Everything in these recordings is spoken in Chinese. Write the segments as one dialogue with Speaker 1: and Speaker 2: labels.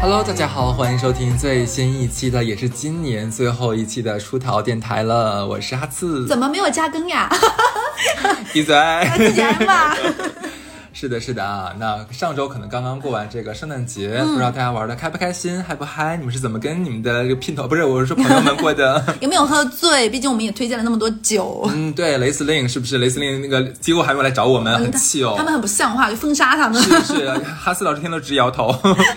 Speaker 1: Hello，大家好，欢迎收听最新一期的，也是今年最后一期的出逃电台了。我是哈次，
Speaker 2: 怎么没有加更呀？
Speaker 1: 闭嘴。
Speaker 2: 自己来吧。
Speaker 1: 是的，是的啊。那上周可能刚刚过完这个圣诞节，不知道大家玩的开不开心，嗨不嗨？你们是怎么跟你们的这个姘头，不是，我是说朋友们过的？
Speaker 2: 有没有喝醉？毕竟我们也推荐了那么多酒。
Speaker 1: 嗯，对，雷司令是不是？雷司令那个机构还没有来找我们，很气哦。
Speaker 2: 他们很不像话，就封杀他们。
Speaker 1: 是是，哈斯老师听了直摇头。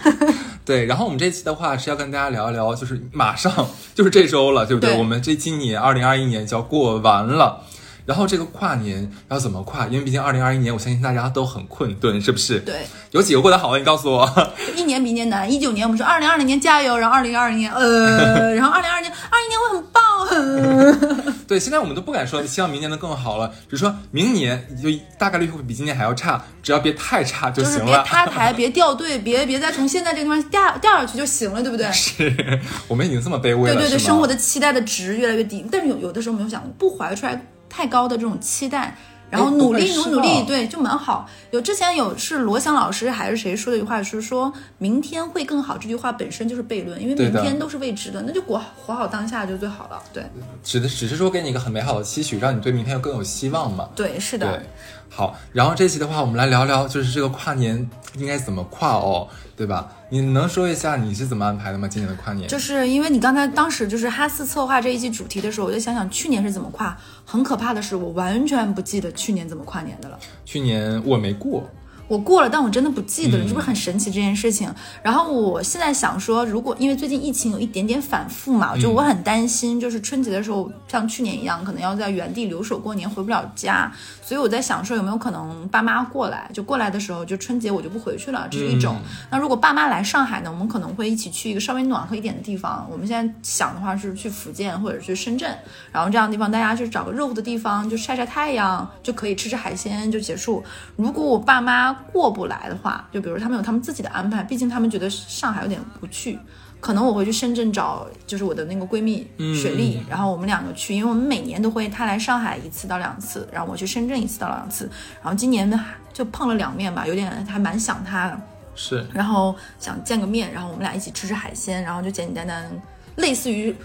Speaker 1: 对，然后我们这期的话是要跟大家聊一聊，就是马上就是这周了，对不对？
Speaker 2: 对
Speaker 1: 我们这今年二零二一年就要过完了。然后这个跨年要怎么跨？因为毕竟二零二一年，我相信大家都很困顿，是不是？
Speaker 2: 对，
Speaker 1: 有几个过得好的？你告诉我。
Speaker 2: 一年比一年难。一九年我们说二零二零年加油，然后二零二零年呃，然后二零二零年二一年会很棒。呃
Speaker 1: 对，现在我们都不敢说希望明年能更好了，只是说明年就大概率会比今年还要差，只要别太差就
Speaker 2: 就是别
Speaker 1: 行了。
Speaker 2: 塌台，别掉队，别别再从现在这个地方掉掉下去就行了，对不对？
Speaker 1: 是我们已经这么卑微了，
Speaker 2: 对对对，生活的期待的值越来越低，但是有有的时候没有想不怀揣太高的这种期待，然后努力努努力，对，就蛮好。有之前有是罗翔老师还是谁说的一句话，是说明天会更好，这句话本身就是悖论，因为明天都是未知的，那就活活好当下就最好了。对
Speaker 1: 只的只是说给你一个很美好的期许，让你对明天更有希望嘛。
Speaker 2: 对，是的
Speaker 1: 对，，好，然后这期的话，我们来聊聊，就是这个跨年应该怎么跨哦，对吧？你能说一下你是怎么安排的吗？今年的跨年？
Speaker 2: 就是因为你刚才当时就是哈斯策划这一期主题的时候，我就想想去年是怎么跨。很可怕的是，我完全不记得去年怎么跨年的了。
Speaker 1: 去年我没过，
Speaker 2: 我过了，但我真的不记得了，
Speaker 1: 嗯
Speaker 2: 是不是很神奇这件事情？然后我现在想说，如果因为最近疫情有一点点反复嘛，就我很担心，就是春节的时候像去年一样，可能要在原地留守过年，回不了家，所以我在想说有没有可能爸妈过来，就过来的时候就春节我就不回去了，这是一种。那如果爸妈来上海呢，我们可能会一起去一个稍微暖和一点的地方。我们现在想的话是去福建或者去深圳，然后这样的地方大家去找个热乎的地方，就晒晒太阳，就可以吃吃海鲜就结束。如果我爸妈过不来的话，就比如他们有他们自己的安排，毕竟他们觉得上海有点不去。可能我会去深圳找，就是我的那个闺蜜雪莉，然后我们两个去，因为我们每年都会，她来上海一次到两次，然后我去深圳一次到两次，然后今年呢就碰了两面吧，有点还蛮想她的，
Speaker 1: 是
Speaker 2: 然后想见个面，然后我们俩一起吃吃海鲜，然后就简简单单，类似于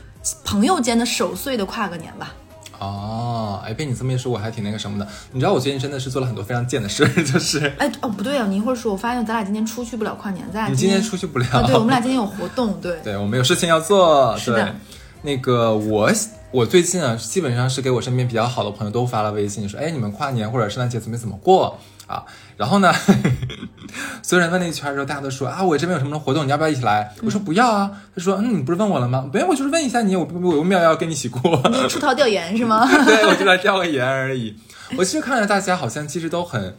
Speaker 2: 朋友间的守岁的跨个年吧。
Speaker 1: 哦，哎，被你这么一说，我还挺那个什么的。你知道我最近真的是做了很多非常贱的事儿，就是
Speaker 2: 哎，哦不对啊，你一会儿说，我发现咱俩今天出去不了跨年，咱俩
Speaker 1: 你今
Speaker 2: 天
Speaker 1: 天出去不了，
Speaker 2: 啊，对，我们俩今天有活动，对，
Speaker 1: 对我们有事情要做。
Speaker 2: 是的
Speaker 1: 对，那个我我最近啊，基本上是给我身边比较好的朋友都发了微信，说，哎，你们跨年或者圣诞节准备怎么过啊？然后呢，所有人问了一圈的时候，大家都说啊，我这边有什么活动，你要不要一起来？我说不要啊。他说，嗯，你不是问我了吗？没有，我就是问一下你，我我我没有要跟你一起过。
Speaker 2: 你是出逃调研是吗？
Speaker 1: 对，我就来调个研而已。我其实看着大家好像其实都很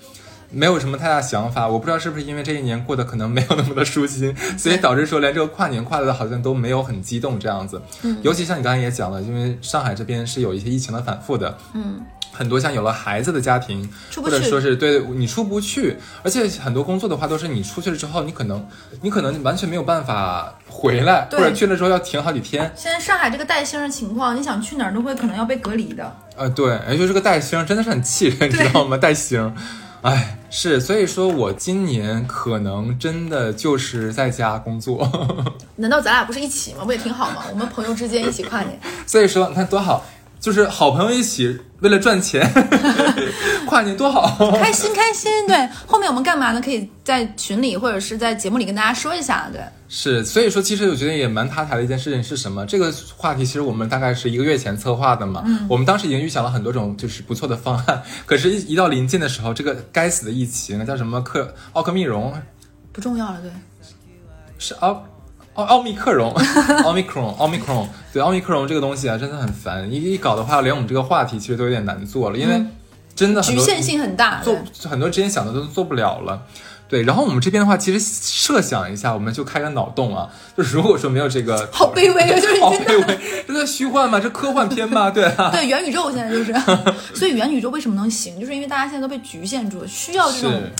Speaker 1: 没有什么太大想法，我不知道是不是因为这一年过得可能没有那么的舒心，所以导致说连这个跨年跨的好像都没有很激动这样子。嗯，尤其像你刚才也讲了，因为上海这边是有一些疫情的反复的。
Speaker 2: 嗯。
Speaker 1: 很多像有了孩子的家庭，
Speaker 2: 出不去
Speaker 1: 或者说是对你出不去，而且很多工作的话都是你出去了之后，你可能你可能完全没有办法回来，或
Speaker 2: 对
Speaker 1: 者去了之后要停好几天。
Speaker 2: 现在上海这个带星的情况，你想去哪儿都会可能要被隔离的。
Speaker 1: 呃，对，而且这个带星真的是很气人，你知道吗？带星，哎，是，所以说我今年可能真的就是在家工作，
Speaker 2: 难道咱俩不是一起吗？不也挺好吗？我们朋友之间一起跨年，
Speaker 1: 所以说你看多好，就是好朋友一起为了赚钱 跨年多好。
Speaker 2: 开心开心。对，后面我们干嘛呢？可以在群里或者是在节目里跟大家说一下。对，
Speaker 1: 是，所以说其实我觉得也蛮塌台的一件事情是什么？这个话题其实我们大概是一个月前策划的嘛，我们当时已经预想了很多种就是不错的方案，可是一，一到临近的时候，这个该死的疫情叫什么克奥克密戎
Speaker 2: 不重要了。对，
Speaker 1: 是奥奥奥密克戎，奥密克戎，奥密克戎，对奥密克戎这个东西啊，真的很烦。一一搞的话，连我们这个话题其实都有点难做了，因为真的很多
Speaker 2: 局限性很大。
Speaker 1: 做很多之前想的都做不了了。对，然后我们这边的话，其实设想一下，我们就开个脑洞啊，就是如果说没有这个，
Speaker 2: 好卑微啊！就是
Speaker 1: 好
Speaker 2: 真的。
Speaker 1: 卑微，这个虚幻吗？这科幻片吗？对啊，
Speaker 2: 对元宇宙现在就是，所以元宇宙为什么能行，就是因为大家现在都被局限住了，需要这种
Speaker 1: 是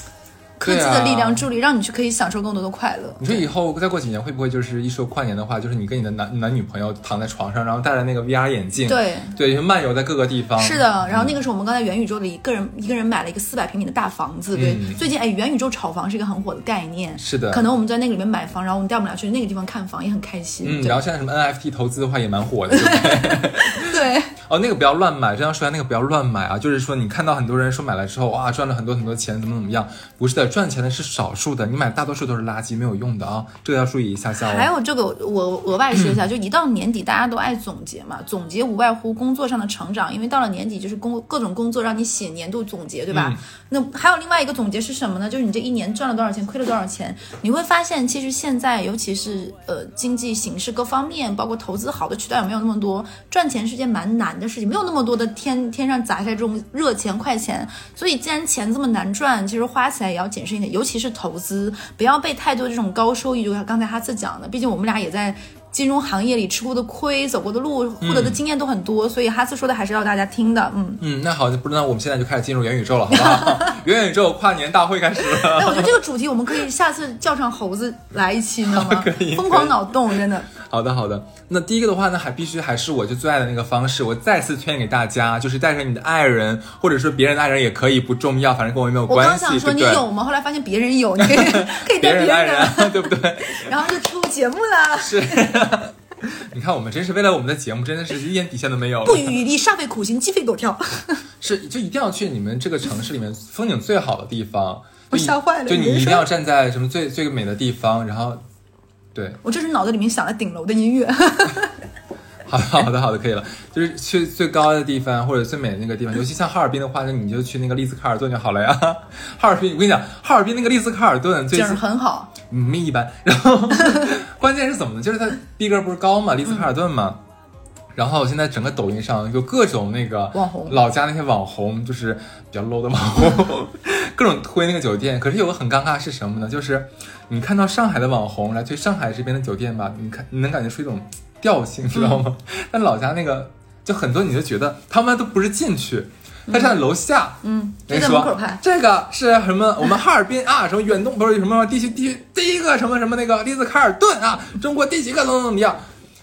Speaker 2: 科技的力量助力，让你去可以享受更多的快乐。
Speaker 1: 你说以后再过几年会不会就是一说跨年的话，就是你跟你的男男女朋友躺在床上，然后戴着那个 VR 眼镜，
Speaker 2: 对
Speaker 1: 对，就漫游在各个地方。
Speaker 2: 是的，然后那个时候我们刚才元宇宙里一个人一个人买了一个四百平米的大房子，对，
Speaker 1: 嗯
Speaker 2: 最近哎元宇宙炒房是一个很火的概念，
Speaker 1: 是的
Speaker 2: 可能我们在那个里面买房，然后我们带我们俩去那个地方看房也很开心，
Speaker 1: 嗯，然后现在什么 NFT 投资的话也蛮火的，对不对？哦，那个不要乱买，这样说一下，那个不要乱买啊！就是说，你看到很多人说买了之后，哇，赚了很多很多钱，怎么怎么样？不是的，赚钱的是少数的，你买大多数都是垃圾，没有用的啊，这个要注意一下下哦。
Speaker 2: 还有这个，我额外说一下，就一到年底，大家都爱总结嘛，总结无外乎工作上的成长，因为到了年底就是工各种工作让你写年度总结，对吧？
Speaker 1: 嗯
Speaker 2: 那还有另外一个总结是什么呢？就是你这一年赚了多少钱，亏了多少钱，你会发现，其实现在尤其是呃经济形势各方面，包括投资好的渠道也没有那么多，赚钱是件蛮难的事情，没有那么多的天天上砸下这种热钱快钱，所以既然钱这么难赚，其实花起来也要谨慎一点，尤其是投资，不要被太多这种高收益，就像刚才哈次讲的，毕竟我们俩也在。金融行业里吃过的亏、走过的路、获得的经验都很多，所以哈斯说的还是要大家听的。嗯，
Speaker 1: 嗯，那好，那我们现在就开始进入元宇宙了，好不好？元宇宙跨年大会开始了。
Speaker 2: 哎，我觉得这个主题我们可以下次叫上猴子来一期，你知道吗
Speaker 1: 可以？
Speaker 2: 疯狂脑洞，真的。
Speaker 1: 好的，好的。那第一个的话呢，还必须还是我就最爱的那个方式，我再次推荐给大家，就是带着你的爱人，或者说别人的爱人也可以，不重要，反正跟我没有关系，我
Speaker 2: 刚想说？你有吗？后来发现别人有，你可以可以带
Speaker 1: 别人对不对？
Speaker 2: 然后就出节目了。
Speaker 1: 是。你看，我们真是为了我们的节目，真的是一点底线都没有。
Speaker 2: 不遗余力，煞费苦心，鸡飞狗跳。
Speaker 1: 是，就一定要去你们这个城市里面风景最好的地方。
Speaker 2: 我吓坏了
Speaker 1: 就你一定要站在什么最最美的地方，然后，对，
Speaker 2: 我这是脑子里面想了顶楼的音乐。
Speaker 1: 好的好的好的，可以了。就是去最高的地方或者最美的那个地方，尤其像哈尔滨的话，那你就去那个丽思卡尔顿就好了呀。哈尔滨，我跟你讲，哈尔滨那个丽思卡尔顿最
Speaker 2: 景
Speaker 1: 近
Speaker 2: 很好，
Speaker 1: 嗯，一般。然后 关键是怎么呢？就是它逼格不是高嘛，丽思卡尔顿嘛。然后现在整个抖音上有各种那个
Speaker 2: 网红
Speaker 1: 老家那些网红，就是比较 low 的网红，各种推那个酒店。可是有个很尴尬是什么呢？就是你看到上海的网红来推上海这边的酒店吧，你看你能感觉出一种调性，知道吗？但老家那个就很多，你就觉得他们都不是进去，他站在楼下，
Speaker 2: 嗯，就
Speaker 1: 人家说。这个是什么？我们哈尔滨啊，什么远东不是什么地区地区第一个什么什么那个丽兹卡尔顿啊，中国第几个怎么怎么样？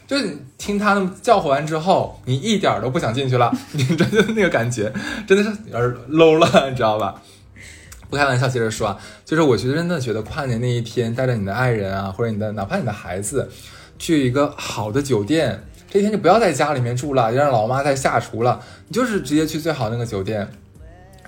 Speaker 1: 就是你听他那么叫唤完之后，你一点都不想进去了，你真的那个感觉真的是有点 low 了，你知道吧？不开玩笑，接着说啊，就是我觉得真的觉得跨年那一天，带着你的爱人啊，或者你的哪怕你的孩子，去一个好的酒店，这一天就不要在家里面住了，让老妈再下厨了，你就是直接去最好那个酒店，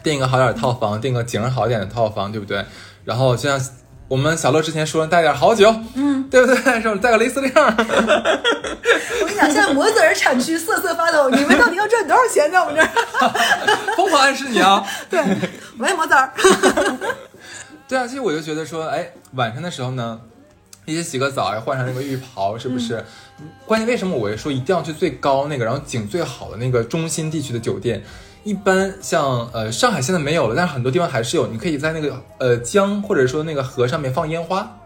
Speaker 1: 订一个好点的套房，订个景儿好一点的套房，对不对？然后就像我们小乐之前说，带点好酒，嗯，对不对？是吧？带个雷司令，
Speaker 2: 我跟你讲，现在摩子儿产区瑟瑟发抖，你们到底要赚多少钱在我们这儿？
Speaker 1: 疯狂暗示你啊！
Speaker 2: 对，喂，摩子儿。
Speaker 1: 对啊，其实我就觉得说，哎，晚上的时候呢，一起洗个澡，换上那个浴袍，是不是？关键为什么我会说一定要去最高那个，然后景最好的那个中心地区的酒店？一般像呃上海现在没有了，但是很多地方还是有。你可以在那个呃江或者说那个河上面放烟花，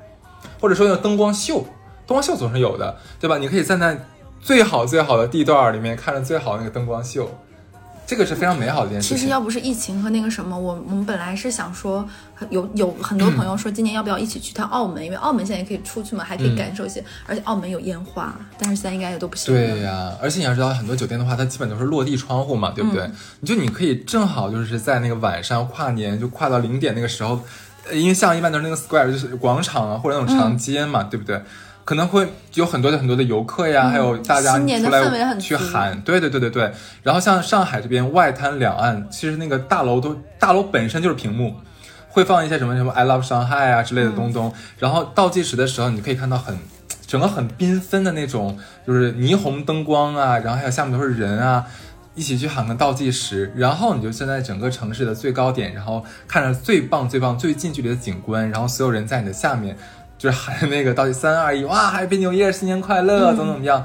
Speaker 1: 或者说那个灯光秀，灯光秀总是有的，对吧？你可以站在最好最好的地段里面看着最好的那个灯光秀，这个是非常美好的一件事情。
Speaker 2: 其实要不是疫情和那个什么，我我们本来是想说，有有很多朋友说今年要不要一起去趟澳门，因为澳门现在也可以出去嘛，还可以感受一些，而且澳门有烟花，但是现在应该也都不行。
Speaker 1: 对呀、而且你要知道，很多酒店的话，它基本都是落地窗户嘛，对不对？你就你可以正好就是在那个晚上跨年，就跨到零点那个时候，呃因为像一般都是那个 square，就是广场啊，或者那种长街嘛，对不对？可能会有很多的很多的游客呀，还有大家出来去喊，对对对对对。然后像上海这边外滩两岸，其实那个大楼都大楼本身就是屏幕，会放一些什么什么 I love Shanghai 啊之类的东东。然后倒计时的时候，你可以看到很整个很缤纷的那种，就是霓虹灯光啊，然后还有下面都是人啊。一起去喊个倒计时，然后你就站在整个城市的最高点，然后看着最棒、最棒、最近距离的景观，然后所有人在你的下面，就是喊那个倒计三二一，哇，Happy New Year，新年快乐，怎么怎么样，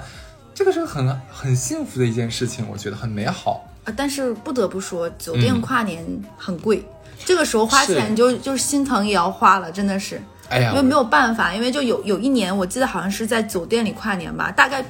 Speaker 1: 这个是很很幸福的一件事情，我觉得很美好。
Speaker 2: 啊，但是不得不说，酒
Speaker 1: 嗯
Speaker 2: 店跨年很贵，这个时候花钱就就是心疼也要花了，真的是。
Speaker 1: 哎呀
Speaker 2: 因为，没有办法，因为就有有一年，我记得好像是在酒店里跨年吧，大概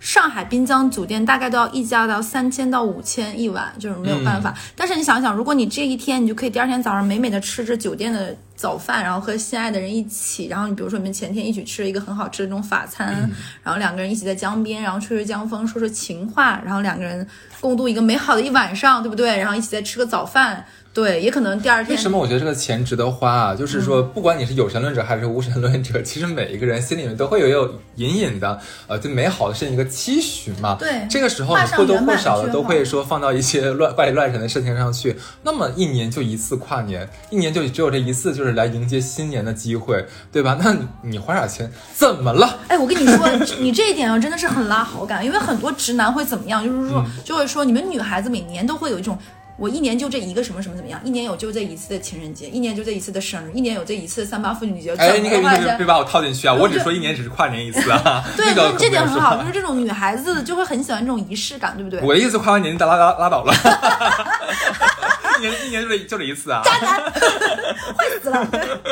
Speaker 2: 上海滨江酒店大概都要溢价到三千到五千一晚，就是没有办法。但是你想想，如果你这一天，你就可以第二天早上美美的吃着酒店的早饭，然后和心爱的人一起，然后你比如说你们前天一起吃了一个很好吃的那种法餐，然后两个人一起在江边，然后吹吹江风，说说情话，然后两个人共度一个美好的一晚上，对不对？然后一起再吃个早饭，对，也可能第二天
Speaker 1: 为什么我觉得这个钱值得花啊？就是说，不管你是有神论者还是无神论者，其实每一个人心里面都会有有隐隐的呃对美好的事情一个期许嘛。
Speaker 2: 对
Speaker 1: 这个时候你或多或少的都会说放到一些乱怪里乱神的事情上去。那么一年就一次跨年，一年就只有这一次，就是来迎接新年的机会，对吧？那你你花点钱怎么了？
Speaker 2: 哎，我跟你说，你这一点啊，真的是很拉好感，因为很多直男会怎么样，就是说，就会说，你们女孩子每年都会有一种。我一年就这一个什么什么怎么样？一年有就这一次的情人节，一年就这一次的生日，一年有这一次的三八妇女节。
Speaker 1: 哎，你可别别把我套进去啊！我只说一年只是跨年一次啊。
Speaker 2: 对，
Speaker 1: 这个
Speaker 2: 这这点很好，就是这种女孩子就会很喜欢这种仪式感，对不对？
Speaker 1: 我的意思，跨完年你拉拉拉倒了，一年一年就这就这一次啊。
Speaker 2: 渣男 坏死了。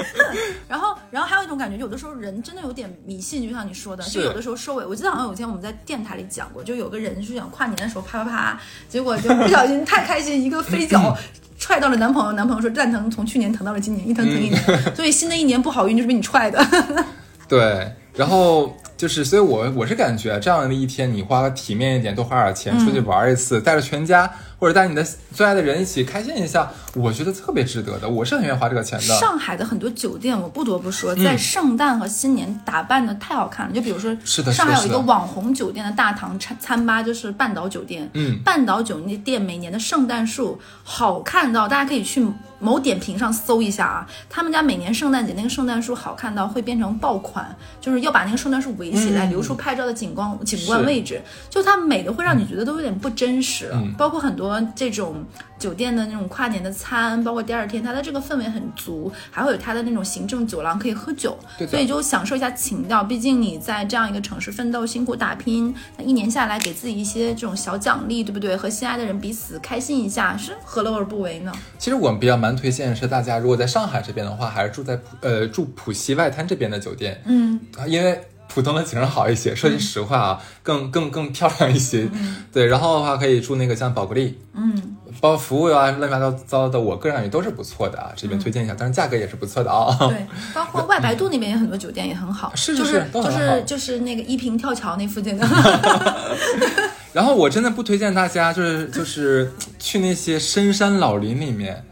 Speaker 2: 然后，然后还有一种感觉，有的时候人真的有点迷信，就像你说的，就有的时候收尾。我记得好像有一天我们在电台里讲过，就有个人是想跨年的时候啪啪啪，结果就不小心太开心，一个飞脚。踹到了男朋友，男朋友说蛋疼，从去年疼到了今年，一疼疼一年，所以新的一年不好运就是被你踹的。
Speaker 1: 对，然后就是，所以我我是感觉这样的一天，你花个体面一点，多花点钱出去玩一次，带着全家或者带你的最爱的人一起开心一下，我觉得特别值得的。我是很愿意花这个钱的。
Speaker 2: 上海的很多酒店，我不得不说，
Speaker 1: 嗯
Speaker 2: 在圣诞和新年打扮的太好看了。就比如说，
Speaker 1: 是的
Speaker 2: 上海有一个网红酒店的大堂餐餐吧，就是半岛酒店。
Speaker 1: 嗯
Speaker 2: 半岛酒店每年的圣诞树好看到，大家可以去某点评上搜一下啊。他们家每年圣诞节那个圣诞树好看到会变成爆款，就是要把那个圣诞树围起来，
Speaker 1: 嗯
Speaker 2: 留出拍照的景观景观位置。就它美的会让你觉得都有点不真实了。
Speaker 1: 嗯
Speaker 2: 包括很多这种酒店的那种跨年的餐，包括第二天它的这个氛围很足，还会有它的那种行政酒廊可以喝酒，所以就享受一下情调。毕竟你在这样一个城市奋斗、辛苦打拼，那一年下来给自己一些这种小奖励，对不对？和心爱的人彼此开心一下，是何乐而不为呢？
Speaker 1: 其实我们比较蛮推荐是，大家如果在上海这边的话，还是住在浦呃住浦西外滩这边的酒店，
Speaker 2: 嗯，
Speaker 1: 啊因为浦东的景色好一些，说句实话啊，更更更漂亮一些。对，然后的话可以住那个像宝格丽，
Speaker 2: 嗯，
Speaker 1: 包括服务啊乱七八糟的，我个人感觉都是不错的啊，这边推荐一下，当然价格也是不错的啊。
Speaker 2: 对，包括外白渡那边有很多酒店也很好，
Speaker 1: 是是
Speaker 2: 就是是就是就是那个一平跳桥那附近的，
Speaker 1: 然后我真的不推荐大家就是就是去那些深山老林里面。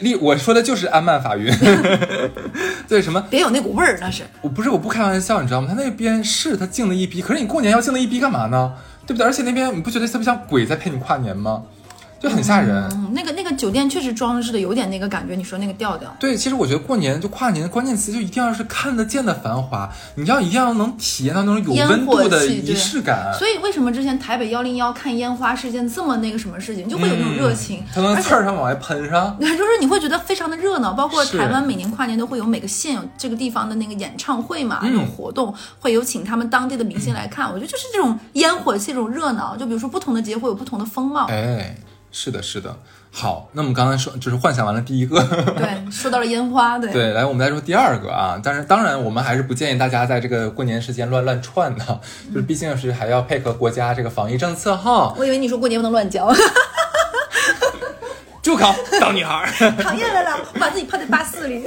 Speaker 1: 例我说的就是安曼法云，对什么？
Speaker 2: 别有那股味儿，那是。
Speaker 1: 我不是我不开玩笑，你知道吗？他那边是他静的一逼，可是你过年要静的一逼干嘛呢？对不对？而且那边你不觉得特别像鬼在陪你跨年吗？就很吓人。
Speaker 2: 嗯，那个那个酒店确实装饰的有点那个感觉，你说那个调调。
Speaker 1: 对，其实我觉得过年就跨年的关键词就一定要是看得见的繁华，你要一定要能体验到那种有温度的仪式感。
Speaker 2: 所以为什么之前台北幺零幺看烟花是件这么那个什么事情，就会有那种热情，
Speaker 1: 它能
Speaker 2: 而且
Speaker 1: 刺儿上往外喷上。
Speaker 2: 就是你会觉得非常的热闹，包括台湾每年跨年都会有每个县有这个地方的那个演唱会嘛，
Speaker 1: 嗯
Speaker 2: 那种活动会有请他们当地的明星来看。我觉得就是这种烟火气，这种热闹。就比如说不同的节会有不同的风貌。
Speaker 1: 哎，是的，是的。好，那我们刚才说就是幻想完了第一个，
Speaker 2: 对，说到了烟花，对，
Speaker 1: 对，来我们再说第二个啊。但是当然，我们还是不建议大家在这个过年时间乱乱串的，就是毕竟是还要配合国家这个防疫政策哈。
Speaker 2: 我以为你说过年不能乱交，
Speaker 1: 住口，小女孩儿。
Speaker 2: 讨厌了啦，我把自己泡在巴士里。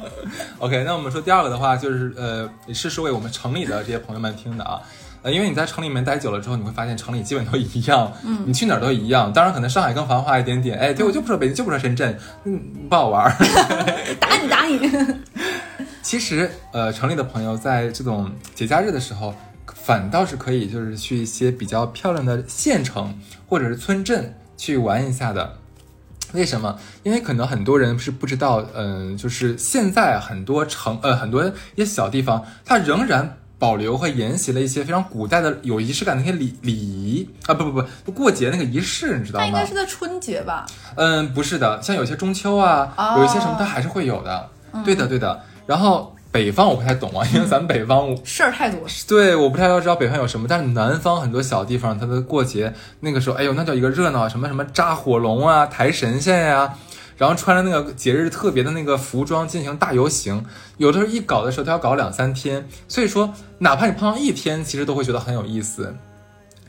Speaker 1: OK，那我们说第二个的话，就是呃，也是说给我们城里的这些朋友们听的啊。呃，因为你在城里面待久了之后，你会发现城里基本都一样，嗯，你去哪儿都一样。当然，可能上海更繁华一点点，哎，对我就不说北京，就不说深圳，嗯，不好玩儿。
Speaker 2: 打 你打你，
Speaker 1: 其实，呃，城里的朋友在这种节假日的时候，反倒是可以就是去一些比较漂亮的县城或者是村镇去玩一下的。为什么？因为可能很多人是不知道，嗯、就是现在很多城呃很多一些小地方，它仍然保留和沿袭了一些非常古代的有仪式感的那些礼礼仪啊，不不不，过节那个仪式，你知道吗
Speaker 2: 那应该？是在春节吧？
Speaker 1: 嗯，不是的，像有些中秋啊，
Speaker 2: 哦
Speaker 1: 有一些什么它还是会有的。对的，对的。然后北方我不太懂啊，因为咱们北方我
Speaker 2: 事儿太多。
Speaker 1: 对，我不太知道北方有什么，但是南方很多小地方，它的过节那个时候，哎呦，那叫一个热闹，什么什么扎火龙啊、抬神仙呀、然后穿着那个节日特别的那个服装进行大游行，有的时候一搞的时候都要搞两三天，所以说哪怕你碰到一天，其实都会觉得很有意思。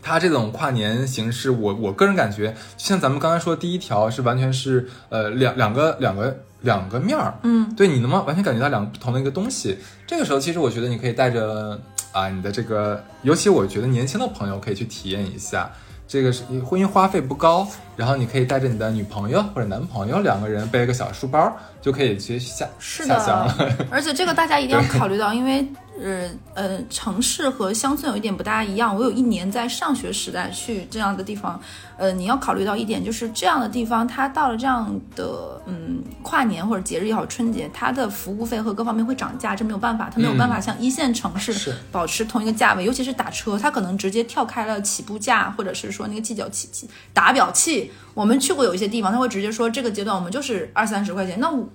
Speaker 1: 它这种跨年形式，我我个人感觉，像咱们刚才说的第一条是完全是呃两两个两个两个面儿，嗯，对你能不能完全感觉到两个不同的一个东西？这个时候，其实我觉得你可以带着啊，你的这个，尤其我觉得年轻的朋友可以去体验一下。这个是婚姻花费不高，然后你可以带着你的女朋友或者男朋友两个人背个小书包，就可以直接下
Speaker 2: 是
Speaker 1: 下乡了。
Speaker 2: 而且这个大家一定要考虑到，因为呃呃，城市和乡村有一点不大一样。我有一年在上学时代去这样的地方，呃，你要考虑到一点，就是这样的地方，它到了这样的嗯跨年或者节日也好，春节，它的服务费和各方面会涨价，这没有办法，它没有办法像一线城市保持同一个价位，尤其是打车，它可能直接跳开了起步价，或者是说那个计较器器打表器。我们去过有一些地方，他会直接说这个阶段我们就是二三十块钱，那我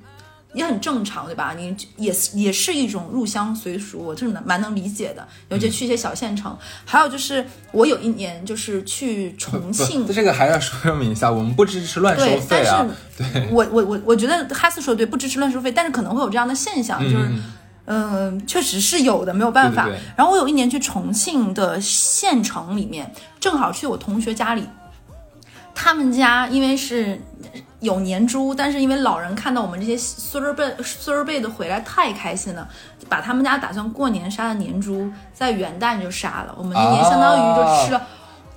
Speaker 2: 也很正常，对吧？你也是也是一种入乡随俗，我真的蛮能理解的。尤其去一些小县城，还有就是我有一年就是去重庆，，
Speaker 1: 这个还要说明一下，我们不支持乱收
Speaker 2: 对，但
Speaker 1: 费啊。
Speaker 2: 是我我我我觉得哈斯说的对，不支持乱收费，但是可能会有这样的现象，就是。嗯，确实是有的，没有办法。
Speaker 1: 对对对
Speaker 2: 然后我有一年去重庆的县城里面，正好去我同学家里，他们家因为是有年猪，但是因为老人看到我们这些孙儿辈孙儿辈的回来太开心了，把他们家打算过年杀的年猪在元旦就杀了，我们那年相当于就吃了。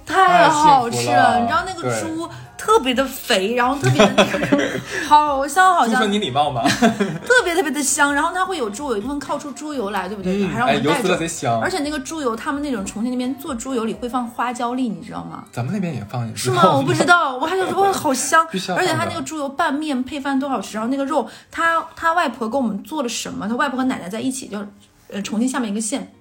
Speaker 2: 太好吃
Speaker 1: 太了
Speaker 2: 你知道那个猪特别的肥，然后特别的 那个好香好香
Speaker 1: 猪说，你礼貌吗？
Speaker 2: 特别特别的香。然后它会有猪油，一部分靠出猪油来，对不对？还让我们带着。
Speaker 1: 贼香
Speaker 2: 而。且那个猪油，他们那种重庆那边做猪油里会放花椒粒，你知道吗？
Speaker 1: 咱们那边也放，
Speaker 2: 是吗？我不知道，我还想说哇，好香而且他那个猪油拌面配饭多好吃，然后那个肉，他他外婆给我们做了什么？他外婆和奶奶在一起，就呃重庆下面一个县，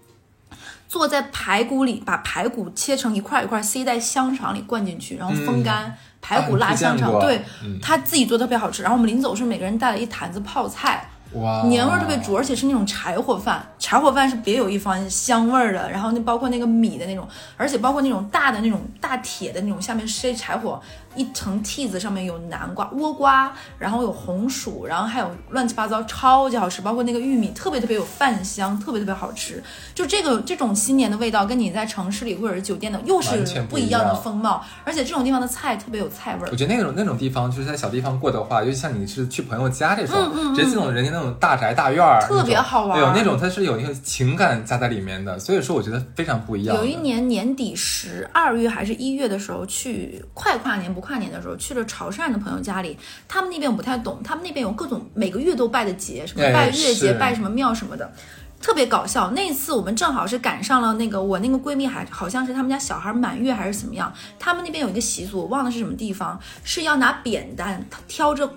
Speaker 2: 坐在排骨里，把排骨切成一块一块，塞在香肠里灌进去，然后风干。排骨辣香肠，对
Speaker 1: 嗯
Speaker 2: 他自己做的特别好吃。然后我们临走是每个人带了一坛子泡菜，
Speaker 1: 哇，
Speaker 2: 年味儿特别足，而且是那种柴火饭，柴火饭是别有一番香味儿的。然后那包括那个米的那种，而且包括那种大的那种大铁的那种，下面塞柴火，一层屉子上面有南瓜、倭瓜，然后有红薯，然后还有乱七八糟，超级好吃。包括那个玉米，特别特别有饭香，特别特别好吃。就这个这种新年的味道，跟你在城市里或者是酒店的又是
Speaker 1: 不一
Speaker 2: 样的风貌，而且这种地方的菜特别有菜味儿
Speaker 1: 我。觉得那种那种地方，就是在小地方过的话，尤其像你是去朋友家这种，
Speaker 2: 嗯嗯嗯
Speaker 1: 直接这种人家那种大宅大院儿，
Speaker 2: 特别好玩
Speaker 1: 对有那种它是有一个情感加在里面的，所以说我觉得非常不一样。
Speaker 2: 有一年年底十二月还是一月的时候，去快跨年不跨年的时候，去了潮汕的朋友家里，他们那边我不太懂，他们那边有各种每个月都拜的节，什么
Speaker 1: 哎
Speaker 2: 拜月节、
Speaker 1: 是
Speaker 2: 拜什么庙什么的。特别搞笑，那次我们正好是赶上了那个我那个闺蜜还好像是他们家小孩满月还是怎么样，他们那边有一个习俗，我忘了是什么地方，是要拿扁担挑着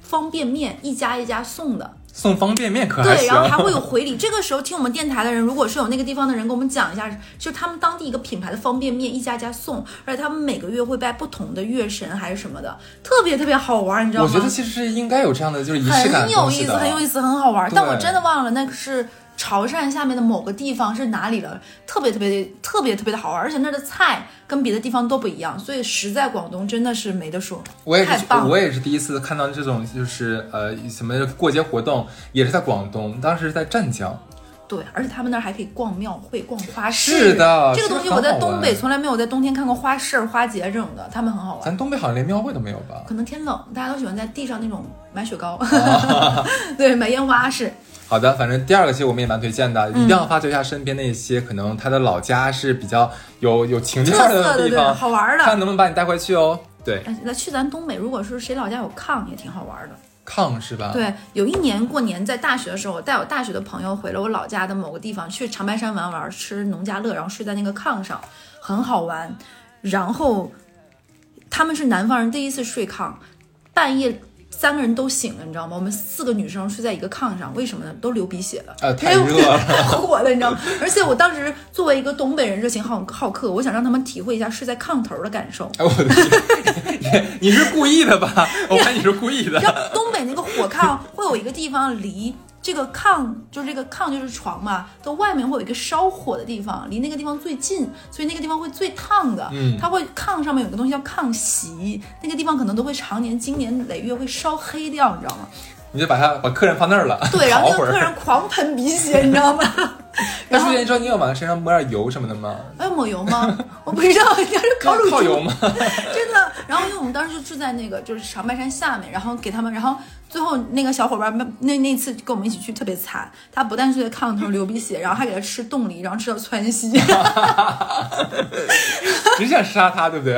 Speaker 2: 方便面一家一家送的。
Speaker 1: 送方便面可还
Speaker 2: 对，然后还会有回礼。这个时候听我们电台的人，如果是有那个地方的人，给我们讲一下，就他们当地一个品牌的方便面，一家家送，而且他们每个月会拜不同的月神还是什么的，特别特别好玩，你知道吗？
Speaker 1: 我觉得其实是应该有这样的就是仪式感
Speaker 2: 很有意思，很有意思，很好玩。但我真的忘了那个是潮汕下面的某个地方是哪里了，特别特别特别特别的好玩，而且那儿的菜跟别的地方都不一样，所以实在广东真的是没得说，
Speaker 1: 我也是，
Speaker 2: 太棒了。
Speaker 1: 我也是第一次看到这种，就是呃什么过节活动，也是在广东，当时在湛江。
Speaker 2: 对，而且他们那儿还可以逛庙会、逛花市。
Speaker 1: 是的
Speaker 2: 这个东西我在东北从来没有在冬天看过花市、花节这种的，他们很好玩。
Speaker 1: 咱东北好像连庙会都没有吧？
Speaker 2: 可能天冷，大家都喜欢在地上那种买雪糕，
Speaker 1: 啊
Speaker 2: 对，买烟花是。
Speaker 1: 好的，反正第二个其实我们也蛮推荐的，一定要发掘一下身边那些可能他的老家是比较有有情调
Speaker 2: 的对
Speaker 1: 地方，
Speaker 2: 好玩的
Speaker 1: 看能不能把你带回去哦。对，
Speaker 2: 哎那去咱东北，如果是谁老家有炕，也挺好玩的。
Speaker 1: 炕是吧？，
Speaker 2: 对，有一年过年在大学的时候，我带我大学的朋友回了我老家的某个地方，去长白山玩玩，吃农家乐，然后睡在那个炕上，很好玩。然后他们是南方人，第一次睡炕，半夜三个人都醒了，你知道吗？我们四个女生睡在一个炕上，为什么呢？都流鼻血了。
Speaker 1: 呃，太热了。
Speaker 2: 太 火了，你知道吗？而且我当时作为一个东北人，热情好好客，我想让他们体会一下睡在炕头的感受。
Speaker 1: 哎，我的天，你你是故意的吧？我看你是故意的。
Speaker 2: 东北那个火炕会有一个地方离这个炕，就是这个炕就是床嘛，的外面会有一个烧火的地方，离那个地方最近，所以那个地方会最烫的。
Speaker 1: 嗯
Speaker 2: 它会炕上面有个东西叫炕席，那个地方可能都会常年经年累月会烧黑掉，你知道吗？
Speaker 1: 你就把他把客人放那儿了，
Speaker 2: 对，然后。那个客人狂喷鼻血，你知道吗？
Speaker 1: 那
Speaker 2: 然后
Speaker 1: 出现之后，你要往身上抹点油什么的吗？
Speaker 2: 要抹油吗？我不知道，你要是 烤乳猪
Speaker 1: 靠油吗？
Speaker 2: 真的。然后因为我们当时就住在那个就是长白山下面，然后给他们，然后最后那个小伙伴们那那次跟我们一起去特别惨，他不但是在炕头流鼻血，然后还给他吃冻梨，然后吃到窜稀。
Speaker 1: 只想杀他，对不对？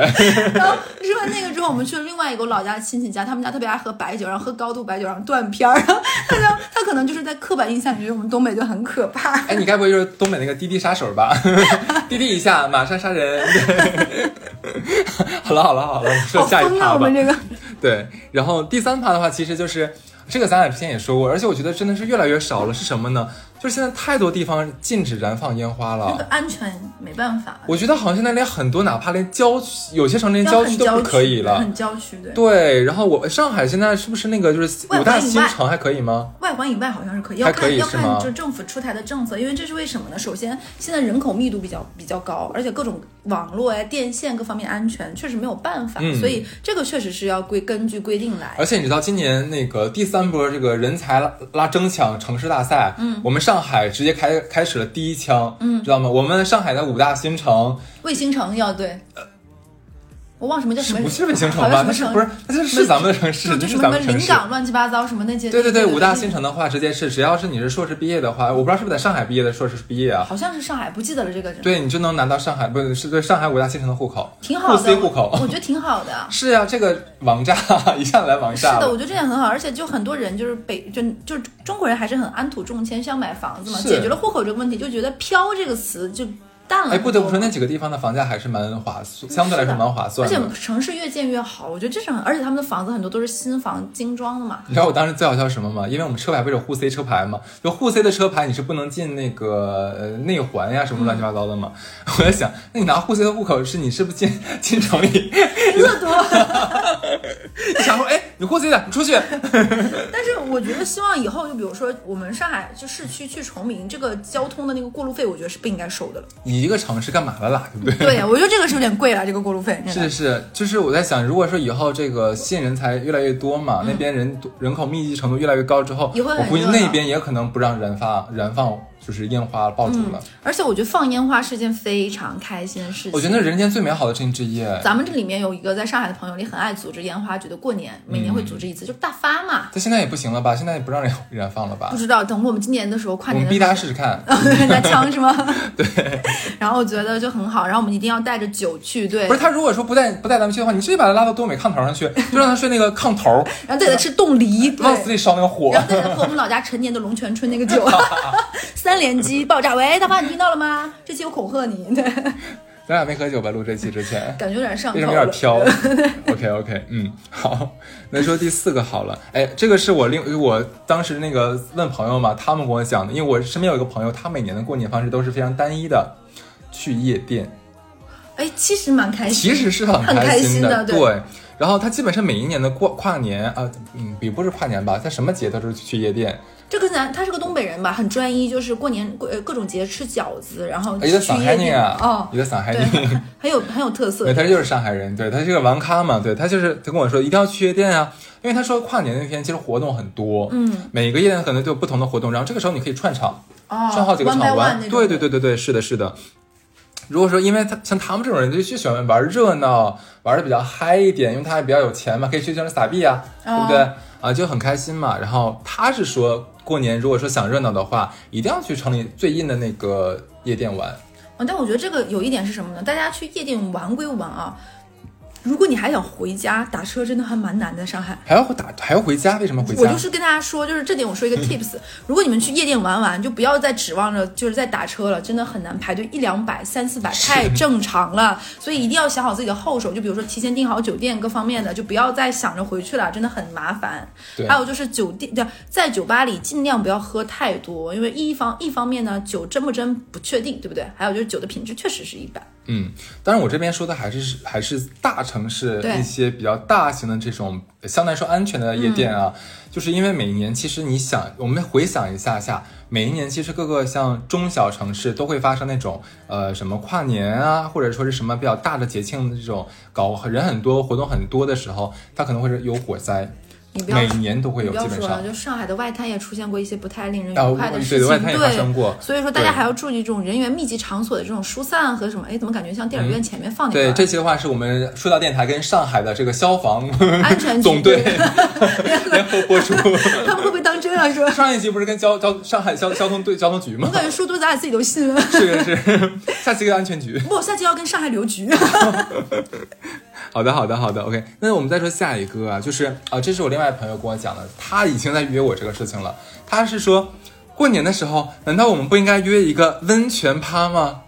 Speaker 2: 然后吃完那个之后，我们去了另外一个我老家亲戚家，他们家特别爱喝白酒，然后喝高度白酒，然后断片儿。然后他就他可能就是在刻板印象里觉得我们东北就很可怕。
Speaker 1: 哎，你该不会就是东北那个滴滴杀手吧？滴滴一下，马上杀人。对 好了好了好了，我们说
Speaker 2: 好
Speaker 1: 下一！趴吧
Speaker 2: 我们。这个
Speaker 1: 对，然后第三趴的话，其实就是这个，咱俩之前也说过，而且我觉得真的是越来越少了。是什么呢？就是现在太多地方禁止燃放烟花
Speaker 2: 那个
Speaker 1: 了。
Speaker 2: 安全没办法，
Speaker 1: 我觉得好像现在连很多，哪怕连郊区，有些城市连郊区都不可以了
Speaker 2: 很。郊区对。
Speaker 1: 对，然后我上海现在是不是那个就是
Speaker 2: 外
Speaker 1: 五大新城还可以吗？
Speaker 2: 外环以外好像是可以，
Speaker 1: 还
Speaker 2: 要看要看就政府出台的政策，因为这是为什么呢？首先，现在人口密度比较比较高，而且各种网络呀、电线各方面安全确实没有办法，
Speaker 1: 嗯
Speaker 2: 所以这个确实是要规根据规定来。
Speaker 1: 而且你知道，今年那个第三波这个人才拉拉争抢城市大赛，嗯，我们上海直接开开始了第一枪，嗯，知道吗？我们上海的五大新城
Speaker 2: 卫星城要对，我忘什么叫什么，
Speaker 1: 不是卫星城
Speaker 2: 好
Speaker 1: 吧？
Speaker 2: 像什么城
Speaker 1: 那是不是？那就是是咱们的城市，
Speaker 2: 就就是
Speaker 1: 咱们城市。
Speaker 2: 临港乱七八糟什么那些。
Speaker 1: 对对对，五大新
Speaker 2: 城
Speaker 1: 城的话，直接是只要是你是硕士毕业的话，我不知道是不是在上海毕业的硕士毕业啊？
Speaker 2: 好像是上海，不记得了这个人。
Speaker 1: 对，你就能拿到上海不是是对上海五大新城的户口，
Speaker 2: 挺好的，
Speaker 1: 户口。
Speaker 2: 我觉得挺好的。
Speaker 1: 是啊、这个王炸 一下子来王炸
Speaker 2: 是的，我觉得这点很好，而且就很多人就是北就就是中国人还是很安土重迁，想买房子嘛，解决了户口这个问题，就觉得“飘”这个词就淡了。
Speaker 1: 哎，不得不说，那几个地方的房价还是蛮划算，相对来说蛮划算而。
Speaker 2: 且城市越建越好，我觉得这是很，而且他们的房子很多都是新房精装的嘛。
Speaker 1: 你知道我当时最好笑什么吗？因为我们车牌不是有沪 C 车牌吗？就沪 C 的车牌你是不能进那个呃内环呀什么乱七八糟的嘛。我在想，那你拿沪 C 的户口是你是不是进进城里？
Speaker 2: 乐多，
Speaker 1: 你想说，哎，你沪 C 的，你出去。
Speaker 2: 但是我觉得希望以后就比如说我们上海就市区去崇明，这个交通的那个过路费，我觉得是不应该收的了。
Speaker 1: 你一个城市干嘛的啦？对不对？
Speaker 2: 对呀，我觉得这个是有点贵了，这个过路费。
Speaker 1: 是是，就是我在想，如果说以后这个吸引人才越来越多嘛，那边人多人口密集程度越来越高之后，我估计那边也可能不让燃放燃放就是烟花爆竹了。
Speaker 2: 而且我觉得放烟花是件非常开心的事情。
Speaker 1: 我觉得那是人间最美好的事情之一。
Speaker 2: 咱们这里面有一个在上海的朋友，也很爱组织烟花，觉得过年每年会组织一次，就是大发嘛。
Speaker 1: 他现在也不行了吧？现在也不让人燃放了吧
Speaker 2: 不？知道，等我们今年的时候跨
Speaker 1: 我们
Speaker 2: 年的时候
Speaker 1: 逼大家试试看。
Speaker 2: 拿枪是吗？对。然后我觉得就很好，然后我们一定要带着酒去，对。
Speaker 1: 不是他如果说不带不带咱们去的话，你直接把他拉到东北炕头上去，就让他睡那个炕头，
Speaker 2: 然后带他吃冻梨，对。
Speaker 1: 往死里烧那个火
Speaker 2: 然。后带他喝我们老家陈年的龙泉春那个酒，三连击爆炸。喂，大发，你听到了吗？这期我恐吓你，对，
Speaker 1: 咱俩没喝酒吧？录这期之前。
Speaker 2: 感觉有点上头
Speaker 1: 为什么有点飘？OK OK，嗯，好，那说第四个好了。哎，这个是我另我当时那个问朋友嘛，他们跟我讲的，因为我身边有一个朋友，他每年的过年方式都是非常单一的，去夜店，
Speaker 2: 哎，其实蛮开心，
Speaker 1: 其实是很
Speaker 2: 很开
Speaker 1: 心
Speaker 2: 心的对
Speaker 1: 对。然后他基本上每一年的过跨年啊，嗯，比不是跨年吧，他什么节他都是去夜店。
Speaker 2: 这个男他是个东北人吧，很专一，就是过年过呃各种节吃饺子，然后
Speaker 1: 一个上海人啊，
Speaker 2: 哦，
Speaker 1: 你的上海，人。
Speaker 2: 很很有很有特色
Speaker 1: 对，。他就是上海人，对他是个玩咖嘛，对他就是他跟我说一定要去夜店啊，因为他说跨年那天其实活动很多，
Speaker 2: 嗯，
Speaker 1: 每个夜店可能都有不同的活动，然后这个时候你可以串场，
Speaker 2: 哦，
Speaker 1: 串好几个场玩，对对对对对，是的是的。如果说因为他像他们这种人就就喜欢玩热闹，玩的比较嗨一点，因为他也比较有钱嘛，可以去那种撒币啊，对不对？啊，就很开心嘛。然后他是说过年如果说想热闹的话，一定要去城里最硬的那个夜店玩。
Speaker 2: 啊，但我觉得这个有一点是什么呢？大家去夜店玩归玩啊，如果你还想回家，打车真的还蛮难的。上海，
Speaker 1: 还要打还要回家？为什么回家？
Speaker 2: 我就是跟大家说，就是这点我说一个 tips，如果你们去夜店玩玩，就不要再指望着就是在打车了，真的很难排队一两百、三四百太正常了，所以一定要想好自己的后手，就比如说提前订好酒店各方面的，就不要再想着回去了，真的很麻烦。
Speaker 1: 对
Speaker 2: 还有就是酒店对，在酒吧里尽量不要喝太多，因为一方一方面呢，酒真不真不确定，对不对？还有就是酒的品质确实是一般。
Speaker 1: 嗯，当然我这边说的还是还是大城市
Speaker 2: 对
Speaker 1: 一些比较大型的这种相对来说安全的夜店啊，就是因为每年其实你想，我们回想一下下，每一年其实各个像中小城市都会发生那种呃什么跨年啊，或者说是什么比较大的节庆的这种搞人很多活动很多的时候，它可能会是有火灾。
Speaker 2: 你不要
Speaker 1: 每年都会有，
Speaker 2: 不要说了，
Speaker 1: 基本上。
Speaker 2: 就上海的外滩也出现过一些不太令人
Speaker 1: 啊
Speaker 2: 愉快的
Speaker 1: 我
Speaker 2: 事情，
Speaker 1: 对外滩也发生过
Speaker 2: 所以说大家还要注意这种人员密集场所的这种疏散和什么。哎，怎么感觉像电影院前面放那个？
Speaker 1: 嗯对，这期的话是我们说到电台跟上海的这个消防
Speaker 2: 安全 局
Speaker 1: 总队 联合播出。
Speaker 2: 他们会不会当真啊？说，
Speaker 1: 上一集不是跟交交上海交交通队交通局吗
Speaker 2: 我？感觉说多咱俩自己都信了。
Speaker 1: 是是，下期跟安全局。
Speaker 2: 不，下期要跟上海邮局。
Speaker 1: 好的，好的，好的，OK。那我们再说下一个啊，就是啊、这是我另外朋友跟我讲的，他已经在约我这个事情了。他是说，过年的时候，难道我们不应该约一个温泉趴吗？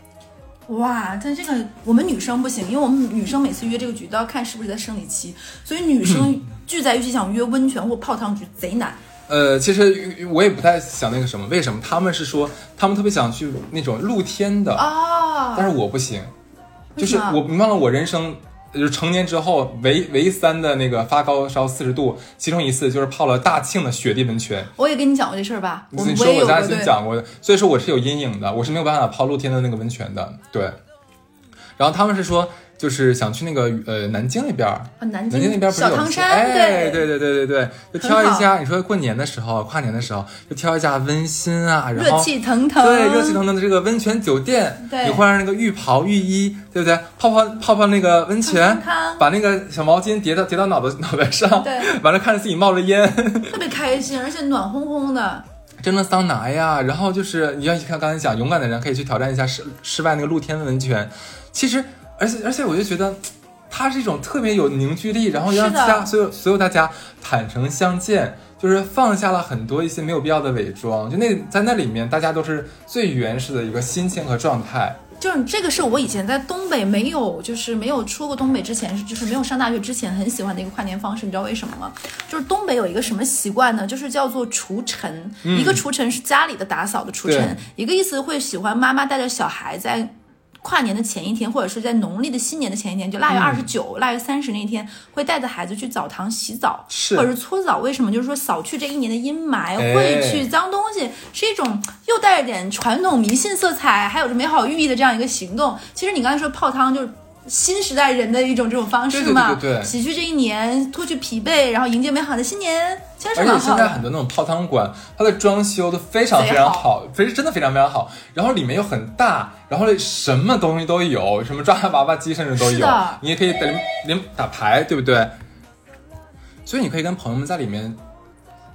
Speaker 2: 哇，但这个我们女生不行，因为我们女生每次约这个局都要看是不是在生理期，所以女生聚在一起想约温泉或泡汤局贼难。
Speaker 1: 呃，其实我也不太想那个什么，为什么？他们是说他们特别想去那种露天的，
Speaker 2: 哦，
Speaker 1: 但是我不行，就是我你忘了我人生。就是成年之后唯唯三的那个发高烧四十度，其中一次就是泡了大庆的雪地温泉。
Speaker 2: 我也跟你讲过这事儿吧，我
Speaker 1: 你说我家亲
Speaker 2: 对。
Speaker 1: 讲过的，所以说我是有阴影的，我是没有办法泡露天的那个温泉的。对，然后他们是说，就是想去那个呃南京那边
Speaker 2: 南
Speaker 1: 南京那边不是有
Speaker 2: 小汤山，
Speaker 1: 哎，对对对对对，就挑一
Speaker 2: 很
Speaker 1: 家，你说过年的时候、跨年的时候，就挑一家温馨啊，然
Speaker 2: 热
Speaker 1: 后
Speaker 2: 气腾腾，
Speaker 1: 对热气腾腾的这个温泉酒店，
Speaker 2: 对
Speaker 1: 你换上那个浴袍浴衣，对不对？泡泡泡泡那个温泉把那个小毛巾叠到叠到脑袋脑袋上，
Speaker 2: 对
Speaker 1: 完了看着自己冒着烟。
Speaker 2: 特别开心，而且暖烘烘的。
Speaker 1: 蒸的桑拿呀，然后就是你要看刚才讲，勇敢的人可以去挑战一下室室外那个露天温泉。其实，而且而且我就觉得，它是一种特别有凝聚力，然后让大家所有所有大家坦诚相见，就是放下了很多一些没有必要的伪装。就那在那里面，大家都是最原始的一个心情和状态。
Speaker 2: 就是这个是我以前在东北没有，就是没有出过东北之前，是就是没有上大学之前很喜欢的一个跨年方式，你知道为什么吗？就是东北有一个什么习惯呢？就是叫做除尘，一个除尘是家里的打扫的除尘，一个意思会喜欢妈妈带着小孩在。跨年的前一天，或者是在农历的新年的前一天，就腊月二十九、腊月三十那天，会带着孩子去澡堂洗澡，
Speaker 1: 是
Speaker 2: 或者是搓澡。为什么？就是说扫去这一年的阴霾，
Speaker 1: 哎
Speaker 2: 会去脏东西，是一种又带着点传统迷信色彩，还有着美好寓意的这样一个行动。其实你刚才说泡汤就是。新时代人的一种这种方式嘛，
Speaker 1: 对对对
Speaker 2: 洗去这一年，脱去疲惫，然后迎接美好的新年，其实是
Speaker 1: 而且。现在很多那种泡汤馆，它的装修都非常非常
Speaker 2: 贼
Speaker 1: 好，非真的非常非常好。然后里面又很大，然后什么东西都有，什么抓娃娃机甚至都有。你也可以在里面里面打牌，对不对？所以你可以跟朋友们在里面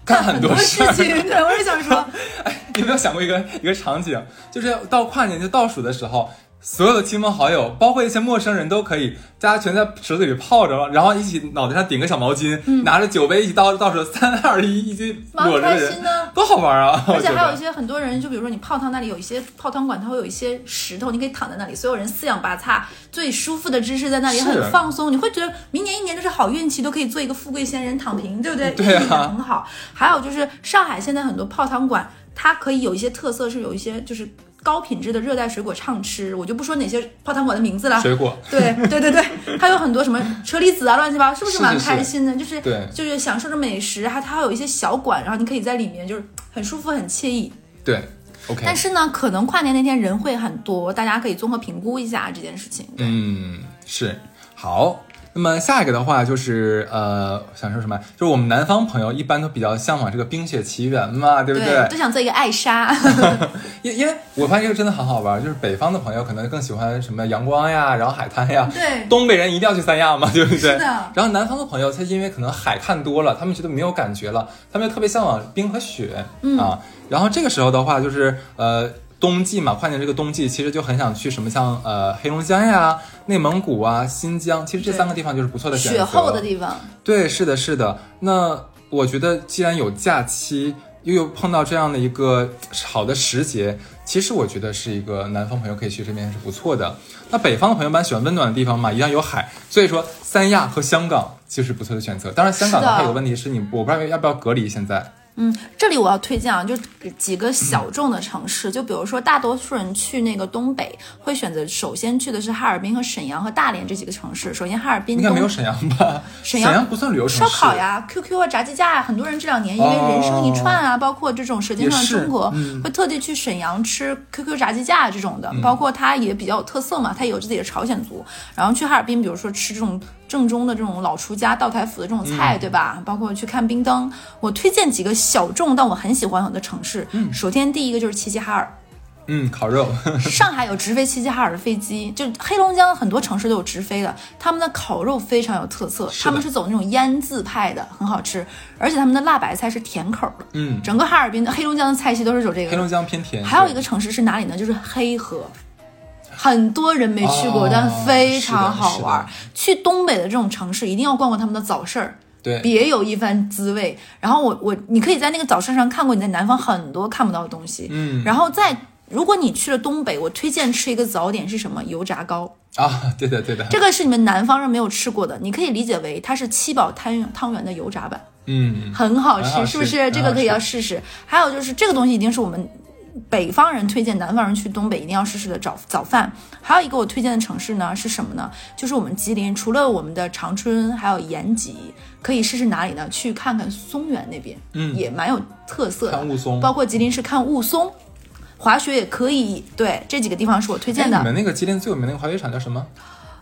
Speaker 1: 干很
Speaker 2: 多
Speaker 1: 事
Speaker 2: 情，对，我是想说，
Speaker 1: 你有没有想过一个一个场景，就是到跨年就倒数的时候，所有的亲朋好友，包括一些陌生人都可以，大家全在池子里泡着，然后一起脑袋上顶个小毛巾，拿着酒杯一起倒倒数三二一，一起
Speaker 2: 蛮
Speaker 1: 裸着人
Speaker 2: 开心，的。
Speaker 1: 多好玩啊！
Speaker 2: 而且还有一
Speaker 1: 些
Speaker 2: 些很多人，就比如说你泡汤那里有一些泡汤馆，它会有一些石头，你可以躺在那里，所有人四仰八叉，最舒服的姿势在那里很放松，你会觉得明年一年都是好运气，都可以做一个富贵仙人躺平，对不对？
Speaker 1: 对啊
Speaker 2: 很好。还有就是上海现在很多泡汤馆，它可以有一些特色，是有一些就是。高品质的热带水果畅吃，我就不说哪些泡汤馆的名字了。
Speaker 1: 水果，
Speaker 2: 对对对对，还有很多什么车厘子啊，乱七八糟，是不是蛮
Speaker 1: 是是是
Speaker 2: 开心的？就是
Speaker 1: 对
Speaker 2: 就是享受着美食，还它还有一些小馆，然后你可以在里面就是很舒服、很惬意。
Speaker 1: 对，OK，
Speaker 2: 但是呢，可能跨年那天人会很多，大家可以综合评估一下这件事情。
Speaker 1: 嗯，是好。那么下一个的话就是呃，想说什么？就是我们南方朋友一般都比较向往这个《冰雪奇缘》嘛，对不对？
Speaker 2: 都想做一个艾莎。
Speaker 1: 因因为我发现这个真的很好玩，就是北方的朋友可能更喜欢什么阳光呀，然后海滩呀。
Speaker 2: 对
Speaker 1: 东北人一定要去三亚嘛，对不对？
Speaker 2: 是的
Speaker 1: 然后南方的朋友，他因为可能海看多了，他们觉得没有感觉了，他们就特别向往冰和雪、
Speaker 2: 嗯
Speaker 1: 啊。然后这个时候的话，就是呃。冬季嘛，跨年这个冬季，其实就很想去什么像呃黑龙江呀、内蒙古啊、新疆，其实这三个地方就是不错的选择。
Speaker 2: 雪后的地方，
Speaker 1: 对，是的，是的。那我觉得，既然有假期，又有碰到这样的一个好的时节，其实我觉得是一个南方朋友可以去这边是不错的。那北方的朋友们喜欢温暖的地方嘛，一样有海，所以说三亚和香港就是不错的选择。当然，香港的话有个问题是你，我不知道要不要隔离。现在
Speaker 2: 嗯，这里我要推荐啊，就几个小众的城市，就比如说大多数人去那个东北会选择首先去的是哈尔滨和沈阳和大连这几个城市。首先哈尔滨东
Speaker 1: 应该没有沈阳吧？
Speaker 2: 沈阳
Speaker 1: 不算旅游城市烧，
Speaker 2: 烤呀、QQ 啊、炸鸡架呀，很多人这两年因为人生一串啊，包括这种《舌尖上的中国》
Speaker 1: 嗯
Speaker 2: 会特地去沈阳吃 QQ 炸鸡架这种的，包括它也比较有特色嘛，它有自己的朝鲜族。然后去哈尔滨，比如说吃这种正宗的这种老厨家道台府的这种菜，对吧？包括去看冰灯，我推荐几个小众但我很喜欢的城市。首先第一个就是齐齐哈尔，
Speaker 1: 嗯，烤肉，
Speaker 2: 上海有直飞齐齐哈尔的飞机，就黑龙江很多城市都有直飞的，他们的烤肉非常有特色，他们是走那种腌制派的，很好吃，而且他们的辣白菜是甜口的。
Speaker 1: 嗯，
Speaker 2: 整个哈尔滨的黑龙江的菜系都是走这个。
Speaker 1: 黑龙江偏甜。
Speaker 2: 还有一个城市是哪里呢？就是黑河。很多人没去过，
Speaker 1: 哦
Speaker 2: 但非常好玩。去东北的这种城市，一定要逛逛他们的早市儿，
Speaker 1: 对，
Speaker 2: 别有一番滋味。然后我我，你可以在那个早市上看过你在南方很多看不到的东西。
Speaker 1: 嗯
Speaker 2: 然后在如果你去了东北，我推荐吃一个早点是什么？油炸糕。
Speaker 1: 啊，对的对的，
Speaker 2: 这个是你们南方人没有吃过的，你可以理解为它是七宝汤汤圆的油炸版。
Speaker 1: 嗯，
Speaker 2: 很好吃，
Speaker 1: 很好吃
Speaker 2: 是不是？这个可以要试试。还有就是这个东西已经是我们北方人推荐南方人去东北一定要试试的早早饭。还有一个我推荐的城市呢是什么呢？就是我们吉林，除了我们的长春，还有延吉，可以试试哪里呢？去看看松原那边，
Speaker 1: 嗯
Speaker 2: 也蛮有特色的。
Speaker 1: 看雾凇
Speaker 2: 包括吉林是看雾凇，滑雪也可以。对，这几个地方是我推荐的。
Speaker 1: 哎你们那个吉林最有名的那个滑雪场叫什么？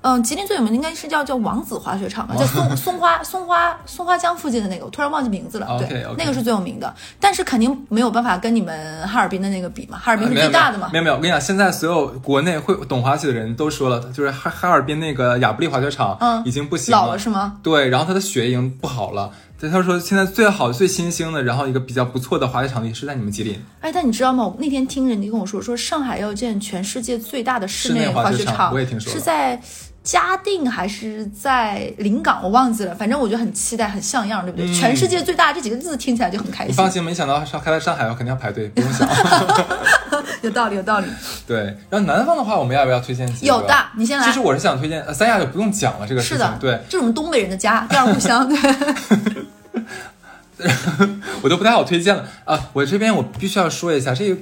Speaker 2: 嗯，吉林最有名的应该是叫叫王子滑雪场吧，叫松松花松花松花江附近的那个，我突然忘记名字了。对那个是最有名的，但是肯定没有办法跟你们哈尔滨的那个比嘛，哈尔滨是最大的嘛。
Speaker 1: 没有没有，我跟你讲，现在所有国内会懂滑雪的人都说了，就是哈哈尔滨那个亚布力滑雪场，
Speaker 2: 嗯
Speaker 1: 已经不行
Speaker 2: 老了是吗？
Speaker 1: 对，然后它的雪已经不好了。对，他说现在最好最新兴的，然后一个比较不错的滑雪场地是在你们吉林。
Speaker 2: 哎，但你知道吗？我那天听人家跟我说，说上海要建全世界最大的室
Speaker 1: 室内滑雪
Speaker 2: 雪
Speaker 1: 场我也听说了
Speaker 2: 是在嘉定还是在临港？我忘记了，反正我就很期待，很像样，对不对？
Speaker 1: 嗯
Speaker 2: 全世界最大这几个字听起来就很开心
Speaker 1: 你放，心，没想到上开在上海，我肯定要排队，不用想。
Speaker 2: 有道理，有道理。
Speaker 1: 对，然后南方的话，我们要不要推荐几个？
Speaker 2: 有的，你先来。
Speaker 1: 其实我是想推荐，呃，三亚就不用讲了，这个事
Speaker 2: 是的，。
Speaker 1: 情对
Speaker 2: 这是我们东北人的家，第二故乡。对，
Speaker 1: 我都不太好推荐了啊。我这边我必须要说一下，这个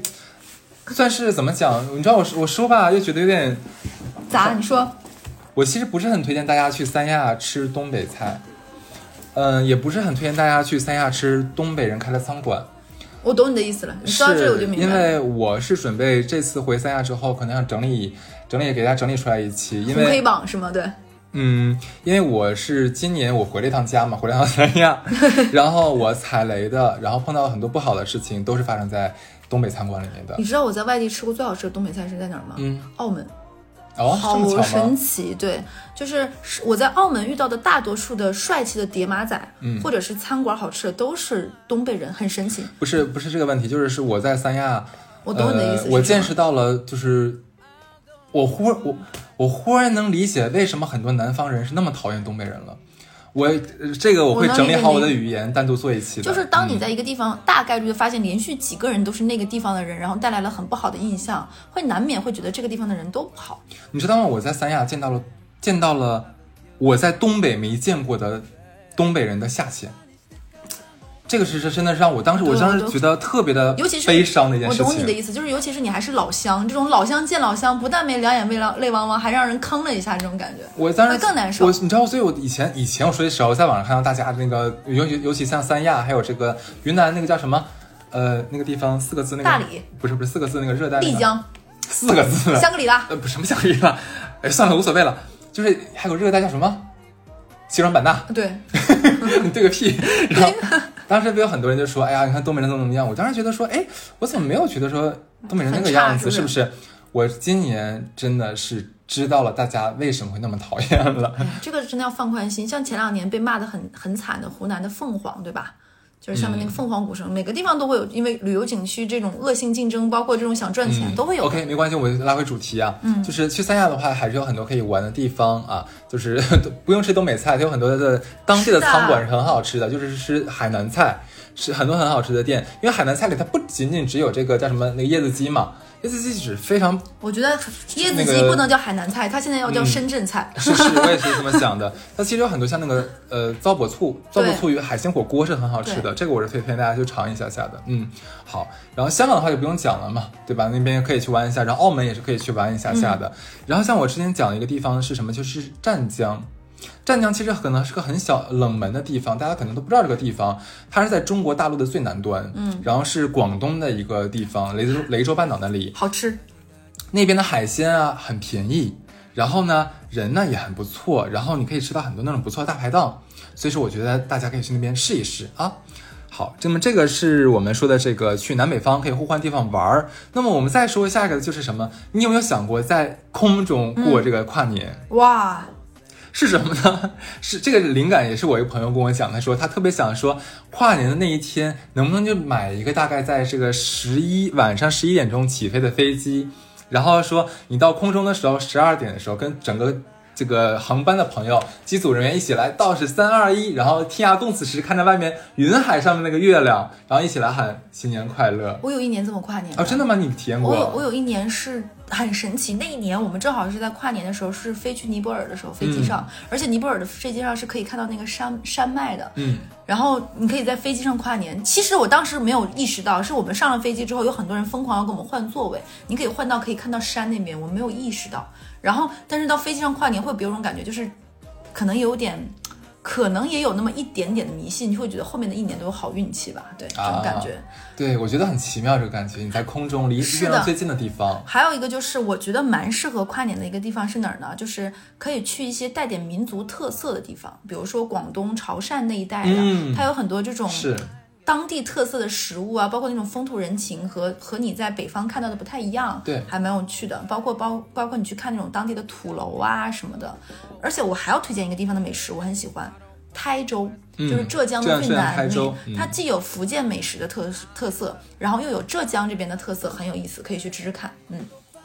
Speaker 1: 算是怎么讲？你知道我我说吧，又觉得有点，
Speaker 2: 咋？你说？
Speaker 1: 我其实不是很推荐大家去三亚吃东北菜，嗯，也不是很推荐大家去三亚吃东北人开的餐馆。
Speaker 2: 我懂你的意思了。你说到这，我就明白了因。
Speaker 1: 为我是准备这次回三亚之后，可能要整理整理，给大家整理出来一期，因
Speaker 2: 红黑
Speaker 1: 为
Speaker 2: 榜是吗？对，
Speaker 1: 嗯，因为我是今年我回了一趟家嘛，回了一趟三亚，然后我踩雷的，然后碰到很多不好的事情，都是发生在东北餐馆里面的
Speaker 2: 你。知道我在外地吃过最好吃的东北菜是在哪儿吗？
Speaker 1: 嗯，
Speaker 2: 澳门，
Speaker 1: 哦，
Speaker 2: 好神？奇。对，就是我在澳门遇到的大多数的帅气的叠马仔，
Speaker 1: 嗯
Speaker 2: 或者是餐馆好吃的，都是东北人，很神奇。
Speaker 1: 不是不是这个问题，就是是我在三亚，
Speaker 2: 我懂你的意思
Speaker 1: 我见识到了，就是我忽我我忽然能理解为什么很多南方人是那么讨厌东北人了。我呃这个我会整理好我的语言，单独做一期的。
Speaker 2: 就是当你
Speaker 1: 嗯
Speaker 2: 在一个地方大概率的发现连续几个人都是那个地方的人，然后带来了很不好的印象，会难免会觉得这个地方的人都不好。
Speaker 1: 你知道吗？我在三亚见到了见到了我在东北没见过的东北人的下限。这个是是真的让我当时我当时觉得特别的
Speaker 2: 尤其是
Speaker 1: 悲伤的一件事情。
Speaker 2: 我懂你的意思，就是尤其是你还是老乡，这种老乡见老乡，不但没两眼泪汪泪汪汪，还让人坑了一下，这种感觉。
Speaker 1: 我当时
Speaker 2: 会更难受
Speaker 1: 我你知道，所以我以前以前我说的时候，在网上看到大家那个尤其尤其像三亚，还有这个云南那个叫什么，呃，那个地方四个字那个
Speaker 2: 大理
Speaker 1: 不是不是四个字那个热带、那个、
Speaker 2: 丽江、
Speaker 1: 四个字
Speaker 2: 香格里拉，
Speaker 1: 呃不什么香格里拉，哎算了无所谓了，就是还有热带叫什么西双版纳，
Speaker 2: 对，
Speaker 1: 你对个屁！然后当时不有很多人就说，哎呀，你看东北人怎么怎么样？我当时觉得说，哎，我怎么没有觉得说东北人那个样子？
Speaker 2: 是不是？
Speaker 1: 我今年真的是知道了大家为什么会那么讨厌了。
Speaker 2: 哎 这个真的要放宽心。像前两年被骂的很很惨的湖南的凤凰，对吧？就是下面那个凤凰古城，每个地方都会有，因为旅游景区这种恶性竞争，包括这种想赚钱、都会有
Speaker 1: OK，没关系，我拉回主题啊，嗯，就是去三亚的话，还是有很多可以玩的地方啊，就是 不用吃东北菜，它有很多的当地的餐馆是很好吃的，就是吃海南菜，是很多很好吃的店，因为海南菜里它不仅仅只有这个叫什么那个椰子鸡嘛，椰子鸡是非常
Speaker 2: 我觉得椰子
Speaker 1: 那个
Speaker 2: 鸡不能叫海南菜，它现在要叫
Speaker 1: 嗯
Speaker 2: 深圳菜。
Speaker 1: 是是，我也是这么想的。它其实有很多像那个呃糟粕醋，糟粕醋与海鲜火锅是很好吃的，这个我是推荐大家去尝一下下的。嗯，好。然后香港的话就不用讲了嘛，对吧？那边可以去玩一下，然后澳门也是可以去玩一下下的。
Speaker 2: 嗯
Speaker 1: 然后像我之前讲的一个地方是什么，就是湛江。湛江其实可能是个很小冷门的地方，大家可能都不知道这个地方，它是在中国大陆的最南端，嗯，然后是广东的一个地方，雷州雷州半岛那里，
Speaker 2: 好吃，
Speaker 1: 那边的海鲜啊很便宜，然后呢，人呢也很不错，然后你可以吃到很多那种不错的大排档，所以说我觉得大家可以去那边试一试啊。好，那么这个是我们说的这个去南北方可以互换地方玩儿。那么我们再说下一个就是什么？你有没有想过在空中过这个跨年？
Speaker 2: 哇，
Speaker 1: 是什么呢？是这个灵感也是我一个朋友跟我讲，他说他特别想说跨年的那一天能不能就买一个大概在这个十一晚上十一点钟起飞的飞机，然后说你到空中的时候十二点的时候跟整个。这个航班的朋友、机组人员一起来倒数三二一，然后天涯共此时，看着外面云海上面那个月亮，然后一起来喊新年快乐。
Speaker 2: 我有一年这么跨年
Speaker 1: 哦，真的吗？你体验过？
Speaker 2: 我有，我有一年是很神奇。那一年我们正好是在跨年的时候，是飞去尼泊尔的时候，飞机上，而且尼泊尔的飞机上是可以看到那个山山脉的。
Speaker 1: 嗯，
Speaker 2: 然后你可以在飞机上跨年。其实我当时没有意识到，是我们上了飞机之后，有很多人疯狂要给我们换座位，你可以换到可以看到山那边，我没有意识到。然后，但是到飞机上跨年会别有种感觉，就是可能有点，可能也有那么一点点的迷信，你会觉得后面的一年都有好运气吧？对，这种感觉。
Speaker 1: 对，我觉得很奇妙，这个感觉。你在空中离月亮最近的地方。
Speaker 2: 还有一个就是，我觉得蛮适合跨年的一个地方是哪儿呢？就是可以去一些带点民族特色的地方，比如说广东潮汕那一带的，它有很多这种。
Speaker 1: 是。
Speaker 2: 当地特色的食物啊，包括那种风土人情和和你在北方看到的不太一样，
Speaker 1: 对，
Speaker 2: 还蛮有趣的。包括包包括你去看那种当地的土楼啊什么的。而且我还要推荐一个地方的美食，我很喜欢台州，就是浙江的最南
Speaker 1: 面，
Speaker 2: 它既有福建美食的特特色，然后又有浙江这边的特色，很有意思，可以去吃吃看。嗯，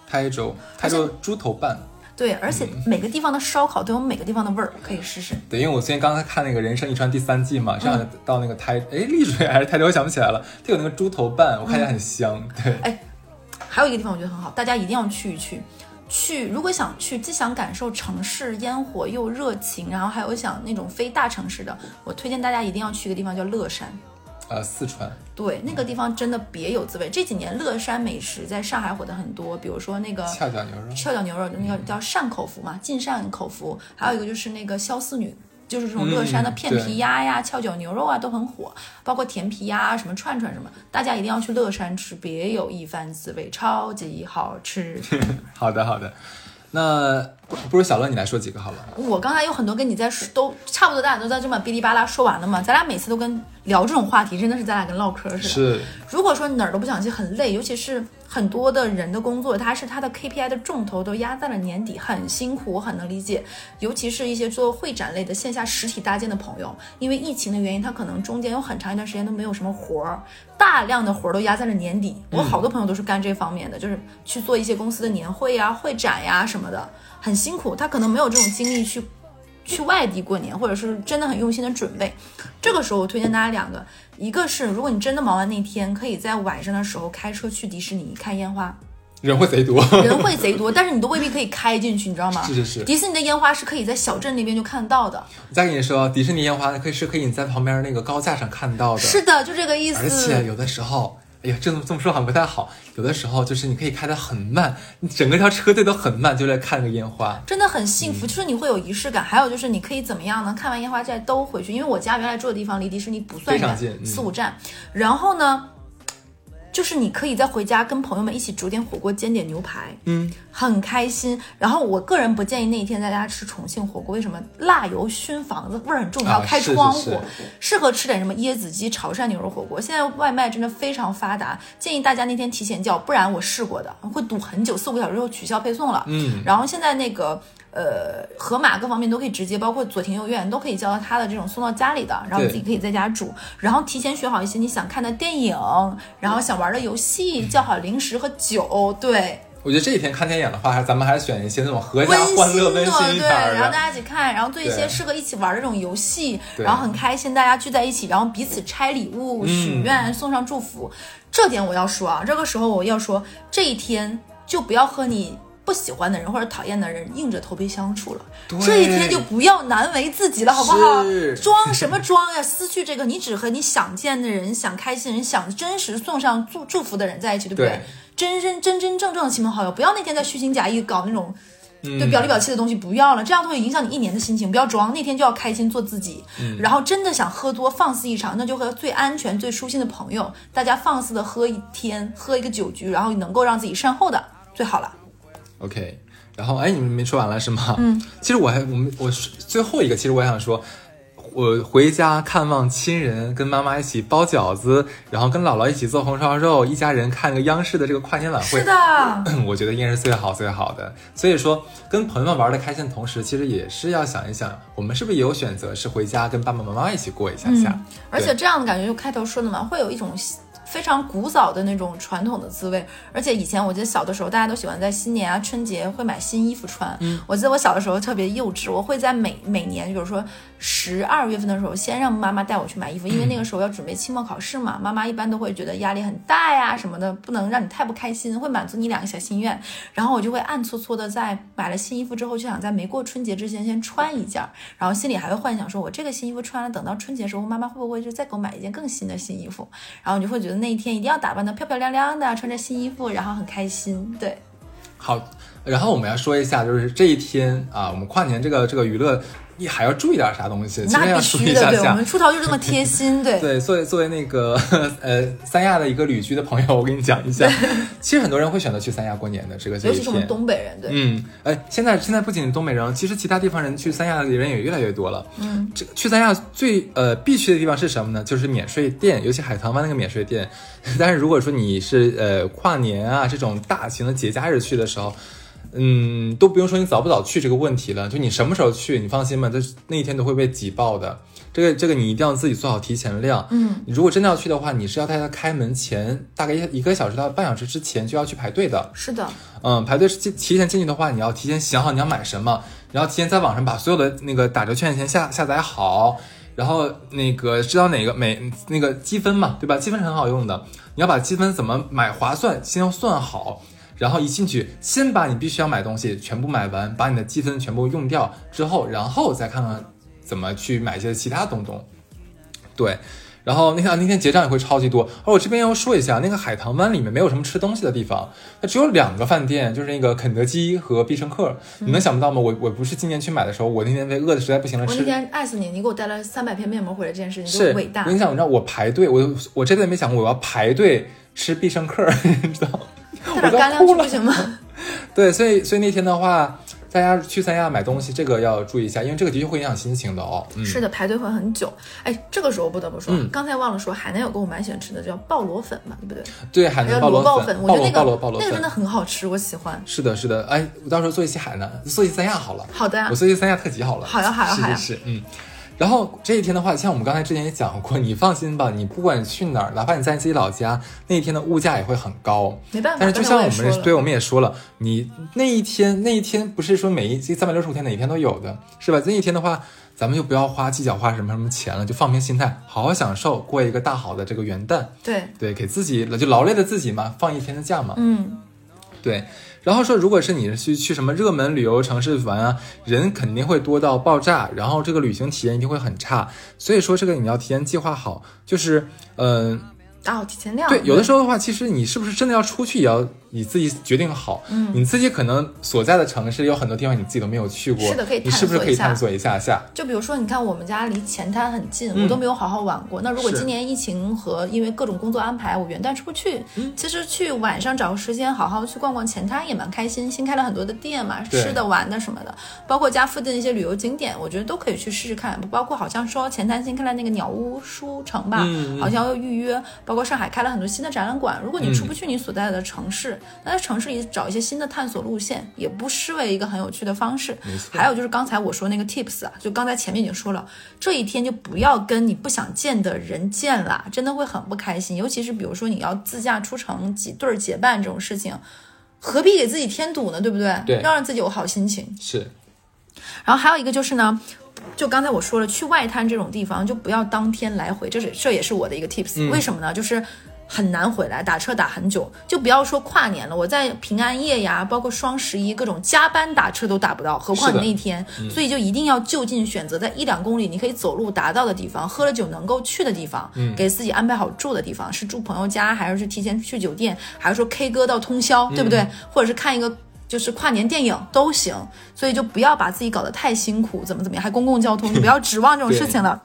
Speaker 1: 台州，台州猪头拌。
Speaker 2: 对，而且每个地方的烧烤都有每个地方的味儿，可以试试。
Speaker 1: 对，因为我最近刚才看那个《人生一串》第三季嘛，正好到那个台，哎，丽水还是台州，我想不起来了。它有那个猪头拌，我看起来很香。对，
Speaker 2: 哎，还有一个地方我觉得很好，大家一定要去一去。去，如果想去，既想感受城市烟火又热情，然后还有想那种非大城市的，我推荐大家一定要去一个地方叫乐山。
Speaker 1: 呃，四川
Speaker 2: 对那个地方真的别有滋味。这几年乐山美食在上海火的很多，比如说那个
Speaker 1: 翘脚牛肉，
Speaker 2: 翘脚牛肉那个叫单口福嘛，晋善口福，还有一个就是那个肖四女，就是这种乐山的片皮鸭呀、翘脚牛肉啊都很火，包括甜皮鸭、什么串串什么，大家一定要去乐山吃，别有一番滋味，超级好吃。
Speaker 1: 好的，好的。那不如小乐你来说几个好了。
Speaker 2: 我刚才有很多跟你在说，都差不多，大家都在这么哔哩吧啦说完了嘛。咱俩每次都跟聊这种话题，真的是咱俩跟唠嗑似的。
Speaker 1: 是。
Speaker 2: 如果说哪儿都不想去，很累，尤其是很多的人的工作，他是他的 KPI 的重头都压在了年底，很辛苦，我很能理解。尤其是一些做会展类的线下实体搭建的朋友，因为疫情的原因，他可能中间有很长一段时间都没有什么活儿，大量的活儿都压在了年底。我好多朋友都是干这方面的，就是去做一些公司的年会呀、会展呀什么的，很辛苦。他可能没有这种精力去去外地过年，或者是真的很用心的准备。这个时候，我推荐大家两个。一个是，如果你真的忙完那天，可以在晚上的时候开车去迪士尼看烟花，
Speaker 1: 人会贼多，
Speaker 2: 人会贼多，但是你都未必可以开进去，你知道吗？
Speaker 1: 是是是，
Speaker 2: 迪士尼的烟花是可以在小镇那边就看得到的。
Speaker 1: 再跟你说，迪士尼烟花可以是可以你在旁边那个高架上看到的。
Speaker 2: 是的，就这个意思。
Speaker 1: 而且有的时候。哎呀，这么这么说好像不太好。有的时候就是你可以开得很慢，你整个条车队都很慢，就来看个烟花，
Speaker 2: 真的很幸福。就是你会有仪式感，还有就是你可以怎么样呢？看完烟花再兜回去，因为我家原来住的地方离迪士尼不算
Speaker 1: 远，
Speaker 2: 四五站。然后呢？就是你可以在回家跟朋友们一起煮点火锅，煎点牛排，
Speaker 1: 嗯，
Speaker 2: 很开心。然后我个人不建议那一天在家吃重庆火锅，为什么？辣油熏房子，味儿很重，要开窗户。适合吃点什么椰子鸡、潮汕牛肉火锅。现在外卖真的非常发达，建议大家那天提前叫，不然我试过的会堵很久，四五个小时后取消配送了。
Speaker 1: 嗯，
Speaker 2: 然后现在那个。呃，盒马各方面都可以直接，包括左庭右院都可以叫到他的这种送到家里的，然后自己可以在家煮，然后提前选好一些你想看的电影，然后想玩的游戏，叫好零食和酒。对，
Speaker 1: 我觉得这一天看电影的话，咱们还是选一些那种合家欢乐温馨的
Speaker 2: 对，然后大家一起看，然后做一些适合一起玩的这种游戏，然后很开心，大家聚在一起，然后彼此拆礼物、许愿、送上祝福。这点我要说啊，这个时候我要说，这一天就不要和你。不喜欢的人或者讨厌的人硬着头皮相处了，这一天就不要难为自己了，好不好？装什么装呀？失去这个，你只和你想见的人、想开心的人、想真实送上祝祝福的人在一起，对不对？真真真真正正的亲朋好友，不要那天再虚情假意搞那种对表里表气的东西，不要了，这样会影响你一年的心情。不要装，那天就要开心做自己。然后真的想喝多放肆一场，那就和最安全、最舒心的朋友，大家放肆的喝一天，喝一个酒局，然后能够让自己善后的最好了。
Speaker 1: OK，然后哎，你们没说完了是吗？嗯，其实我还我们我是最后一个，其实我想说。我回家看望亲人，跟妈妈一起包饺子，然后跟姥姥一起做红烧肉，一家人看个央视的这个跨年晚会。
Speaker 2: 是的，
Speaker 1: 我觉得应该是最好最好的。所以说，跟朋友们玩的开心的同时，其实也是要想一想，我们是不是也有选择是回家跟爸爸妈妈一起过一下下。
Speaker 2: 嗯，而且这样的感觉，就开头说的嘛，会有一种。非常古早的那种传统的滋味，而且以前我记得小的时候，大家都喜欢在新年啊、春节会买新衣服穿。嗯，我记得我小的时候特别幼稚，我会在每每年，比如说十二月份的时候，先让妈妈带我去买衣服，因为那个时候要准备期末考试嘛，妈妈一般都会觉得压力很大呀什么的，不能让你太不开心，会满足你两个小心愿。然后我就会暗搓搓的在买了新衣服之后，就想在没过春节之前先穿一件，然后心里还会幻想说，我这个新衣服穿了，等到春节时候，妈妈会不会就再给我买一件更新的新衣服？然后你就会觉得那那一天一定要打扮的漂漂亮亮的，穿着新衣服，然后很开心。对，
Speaker 1: 好，然后我们要说一下，就是这一天啊，我们跨年这个这个娱乐。你还要注意点啥东西？
Speaker 2: 那必须的，对，我们出逃就这么贴心，对。
Speaker 1: 对，作为作为那个呃三亚的一个旅居的朋友，我跟你讲一下，其实很多人会选择去三亚过年的这个这
Speaker 2: 尤其是我们东北人，对。
Speaker 1: 嗯，哎，现在现在不仅东北人，其实其他地方人去三亚的人也越来越多了。嗯，这去三亚最呃必去的地方是什么呢？就是免税店，尤其海棠湾那个免税店。但是如果说你是呃跨年啊这种大型的节假日去的时候。嗯，都不用说你早不早去这个问题了，就你什么时候去，你放心吧，这那一天都会被挤爆的。这个这个你一定要自己做好提前量。嗯，你如果真的要去的话，你是要在他开门前大概一一个小时到半小时之前就要去排队的。
Speaker 2: 是的，
Speaker 1: 嗯，排队提提前进去的话，你要提前想好你要买什么，然后提前在网上把所有的那个打折券先下下载好，然后那个知道哪个每那个积分嘛，对吧？积分是很好用的，你要把积分怎么买划算先要算好。然后一进去，先把你必须要买东西全部买完，把你的积分全部用掉之后，然后再看看怎么去买一些其他东东。对，然后那天那天结账也会超级多。而我这边要说一下，那个海棠湾里面没有什么吃东西的地方，它只有两个饭店，就是那个肯德基和必胜客。你能想不到吗？我我不是今年去买的时候，我那天被饿的实在不行了。
Speaker 2: 我那天爱死你，你给我带了三百片面膜回来，这件事情是伟大。
Speaker 1: 我跟你讲，你知道我排队，我我真的没想过我要排队吃必胜客，你知道。
Speaker 2: 带 点干粮去不行吗？
Speaker 1: 对，所以所以那天的话，大家去三亚买东西，这个要注意一下，因为这个的确会影响心情的哦。
Speaker 2: 是的，排队会很久。哎，这个时候不得不说，刚才忘了说，海南有个我蛮喜欢吃的，叫鲍螺粉嘛，对不对？
Speaker 1: 对，海南
Speaker 2: 螺
Speaker 1: 鲍粉，
Speaker 2: 我觉得那个
Speaker 1: 那
Speaker 2: 个真的很好吃，我喜欢。
Speaker 1: 是的，是的。哎，我到时候做一期海南，做一期三亚好了。
Speaker 2: 好的呀，
Speaker 1: 我做一期三亚特辑好了。
Speaker 2: 好呀，好呀，好呀。
Speaker 1: 是是，嗯。然后这一天的话，像我们刚才之前也讲过，你放心吧，你不管去哪儿，哪怕你在自己老家，那一天的物价也会很高。
Speaker 2: 没办法，
Speaker 1: 但是就像我们对，我们也说了，你那一天那一天不是说每一三百六十五天哪一天都有的，是吧？那一天的话，咱们就不要花计较花什么什么钱了，就放平心态，好好享受过一个大好的这个元旦。
Speaker 2: 对
Speaker 1: 对，给自己就劳累的自己嘛，放一天的假嘛。
Speaker 2: 嗯，
Speaker 1: 对。然后说，如果是你去去什么热门旅游城市玩啊，人肯定会多到爆炸，然后这个旅行体验一定会很差。所以说这个你要提前计划好，就是嗯，
Speaker 2: 哦，提前量。
Speaker 1: 对，有的时候的话，其实你是不是真的要出去也要。你自己决定好，嗯，你自己可能所在的城市有很多地方你自己都没有去过，
Speaker 2: 是的，可以
Speaker 1: 你是不是可以探索一下下？
Speaker 2: 就比如说，你看我们家离前滩很近，我都没有好好玩过。那如果今年疫情和因为各种工作安排，我元旦出不去，其实去晚上找个时间好好去逛逛前滩也蛮开心。新开了很多的店嘛，吃的玩的什么的，包括家附近的一些旅游景点，我觉得都可以去试试看。包括好像说前滩新开了那个鸟屋书城吧，好像要预约。包括上海开了很多新的展览馆，如果你出不去你所在的城市，那在城市里。找一些新的探索路线，也不失为一个很有趣的方式。还有就是刚才我说那个 tips 啊，就刚才前面已经说了，这一天就不要跟你不想见的人见了，真的会很不开心。尤其是比如说你要自驾出城几对儿结伴这种事情，何必给自己添堵呢？对不对？
Speaker 1: 对，
Speaker 2: 要让自己有好心情。
Speaker 1: 是。
Speaker 2: 然后还有一个就是呢，就刚才我说了，去外滩这种地方就不要当天来回，这是这也是我的一个 tips。为什么呢？就是。很难回来，打车打很久，就不要说跨年了，我在平安夜呀，包括双十一，各种加班打车都打不到，何况你那一天，所以就一定要就近选择在一两公里你可以走路达到的地方，喝了酒能够去的地方，给自己安排好住的地方，是住朋友家，还是去提前去酒店，还是说 K 歌到通宵，对不对？或者是看一个就是跨年电影都行，所以就不要把自己搞得太辛苦，怎么怎么样，还公共交通，就不要指望这种事情了。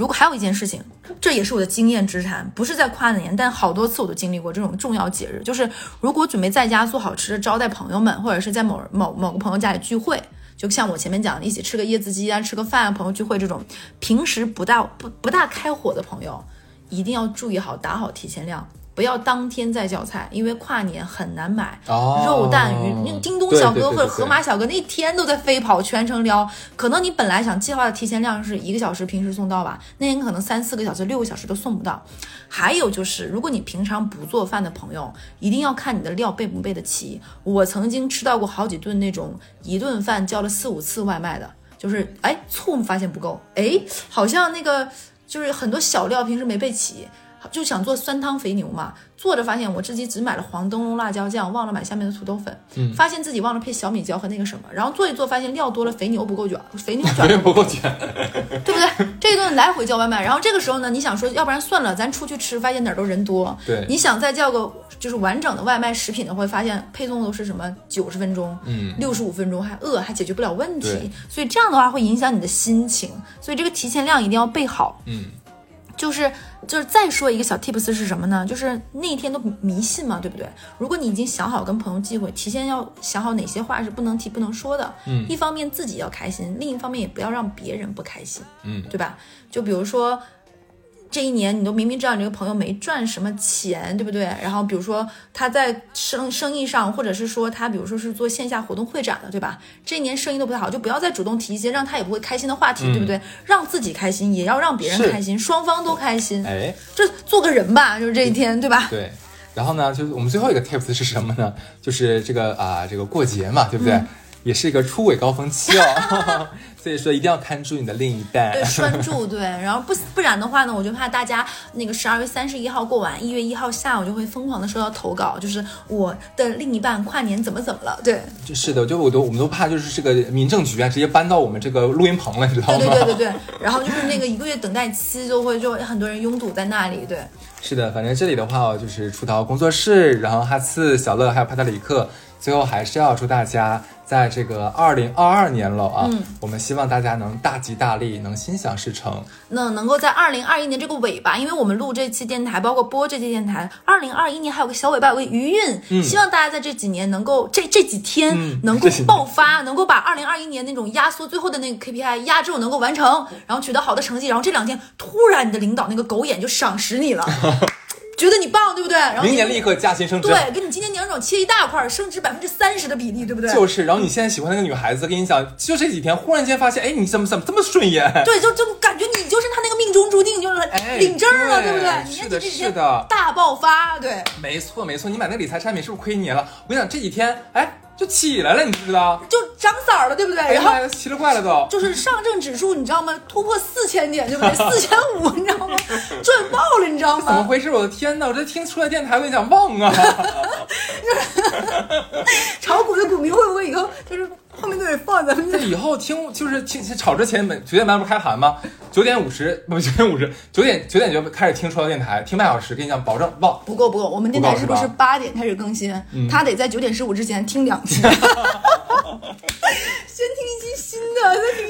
Speaker 2: 如果还有一件事情，这也是我的经验之谈，不是在跨年，但好多次我都经历过这种重要节日，就是如果准备在家做好吃的招待朋友们，或者是在某某某个朋友家里聚会，就像我前面讲的，一起吃个椰子鸡啊，吃个饭啊，朋友聚会这种，平时不大不不大开火的朋友，一定要注意好打好提前量。不要当天再叫菜，因为跨年很难买、
Speaker 1: 哦
Speaker 2: 肉蛋鱼。那叮咚小哥或者盒马小哥那一天都在飞跑，全程撩。可能你本来想计划的提前量是一个小时，平时送到吧，那天可能三四个小时、六个小时都送不到。还有就是，如果你平常不做饭的朋友，一定要看你的料备不备得齐。我曾经吃到过好几顿那种一顿饭叫了四五次外卖的，就是哎醋发现不够，哎好像那个就是很多小料平时没备齐。就想做酸汤肥牛嘛，做着发现我自己只买了黄灯笼辣椒酱，忘了买下面的土豆粉，
Speaker 1: 嗯。
Speaker 2: 发现自己忘了配小米椒和那个什么，然后做一做发现料多了，肥牛不够卷，肥牛卷。
Speaker 1: 不够卷。
Speaker 2: 对不对？这一顿来回叫外卖，然后这个时候呢，你想说，要不然算了，咱出去吃，发现哪儿都人多。
Speaker 1: 对。
Speaker 2: 你想再叫个就是完整的外卖食品的话，会发现配送都是什么？九十分钟，
Speaker 1: 嗯。
Speaker 2: 六十五分钟还饿，还解决不了问题，所以这样的话会影响你的心情，所以这个提前量一定要备好。
Speaker 1: 嗯，
Speaker 2: 就是就是再说一个小 tips 是什么呢？就是那天都迷信嘛，对不对？如果你已经想好跟朋友聚会，提前要想好哪些话是不能提、不能说的。
Speaker 1: 嗯
Speaker 2: 一方面自己要开心，另一方面也不要让别人不开心。
Speaker 1: 嗯
Speaker 2: 对吧？就比如说。这一年，你都明明知道你这个朋友没赚什么钱，对不对？然后比如说他在生生意上，或者是说他比如说是做线下活动会展的，对吧？这一年生意都不太好，就不要再主动提一些让他也不会开心的话题，对不对？让自己开心，也要让别人开心，双方都开心。
Speaker 1: 哎，
Speaker 2: 这做个人吧，就是这一天，对吧？
Speaker 1: 对。然后呢，就是我们最后一个 tips 是什么呢？就是这个啊、这个过节嘛，对不对？
Speaker 2: 嗯
Speaker 1: 也是一个出轨高峰期哦，所以说一定要看住你的另一半。
Speaker 2: 对，拴住对，然后不不然的话呢，我就怕大家那个十二月三十一号过完，一月一号下午就会疯狂的收到投稿，就是我的另一半跨年怎么怎么了，对，就
Speaker 1: 是的，就我都我们都怕就是这个民政局啊，直接搬到我们这个录音棚了，你知道吗？
Speaker 2: 对对对对对，然后就是那个一个月等待期就会就很多人拥堵在那里，对，
Speaker 1: 是的，反正这里的话就是出逃工作室，然后哈次、小乐还有帕特里克，最后还是要祝大家在这个二零二二年了啊，
Speaker 2: 嗯
Speaker 1: 我们希望大家能大吉大利，能心想事成。
Speaker 2: 那能够在二零二一年这个尾巴，因为我们录这期电台，包括播这期电台，二零二一年还有个小尾巴，有个余韵。希望大家在这几年能够这这几天
Speaker 1: 嗯
Speaker 2: 能够爆发，能够把二零二一年那种压缩最后的那个 KPI 压住能够完成，然后取得好的成绩，然后这两天突然你的领导那个狗眼就赏识你了，觉得你棒，对不对？然后
Speaker 1: 明年立刻加薪升职。
Speaker 2: 对，给你今年年终切一大块，升职百分之三十的比例，对不对？
Speaker 1: 就是，然后你现在喜欢那个女孩子，跟你讲，就这几天，忽然间发现，哎，你怎么怎么这么顺眼？
Speaker 2: 对，就就感觉你就是他那个命中注定，就是
Speaker 1: 哎
Speaker 2: 领证了，
Speaker 1: 对
Speaker 2: 不对？你
Speaker 1: 是的是的
Speaker 2: 大爆发，对，
Speaker 1: 没错没错，你买那个理财产品是不是亏你了？我跟你讲，这几天，哎，就起来了，你知不知道？
Speaker 2: 就涨色儿了，对不对？
Speaker 1: 哎呀
Speaker 2: 然后
Speaker 1: 奇了怪了都。
Speaker 2: 就是上证指数，你知道吗？突破四千点，对不对？四千五，你知道吗？赚爆了，你知道吗？
Speaker 1: 怎么回事？我的天呐！我这听出来电台，我跟你讲旺啊！
Speaker 2: 炒股的股民会不会以后就是后面都得放咱们这？
Speaker 1: 那以后听就是听炒之前每，九点半不开盘吗？九点五十 不九点五十，九点九点就开始听说到电台，听半小时，跟你讲，保证忘。
Speaker 2: 不够不够，我们电台是不是八点开始更新？他得在九点十五之前听两期，先听一期新的，再听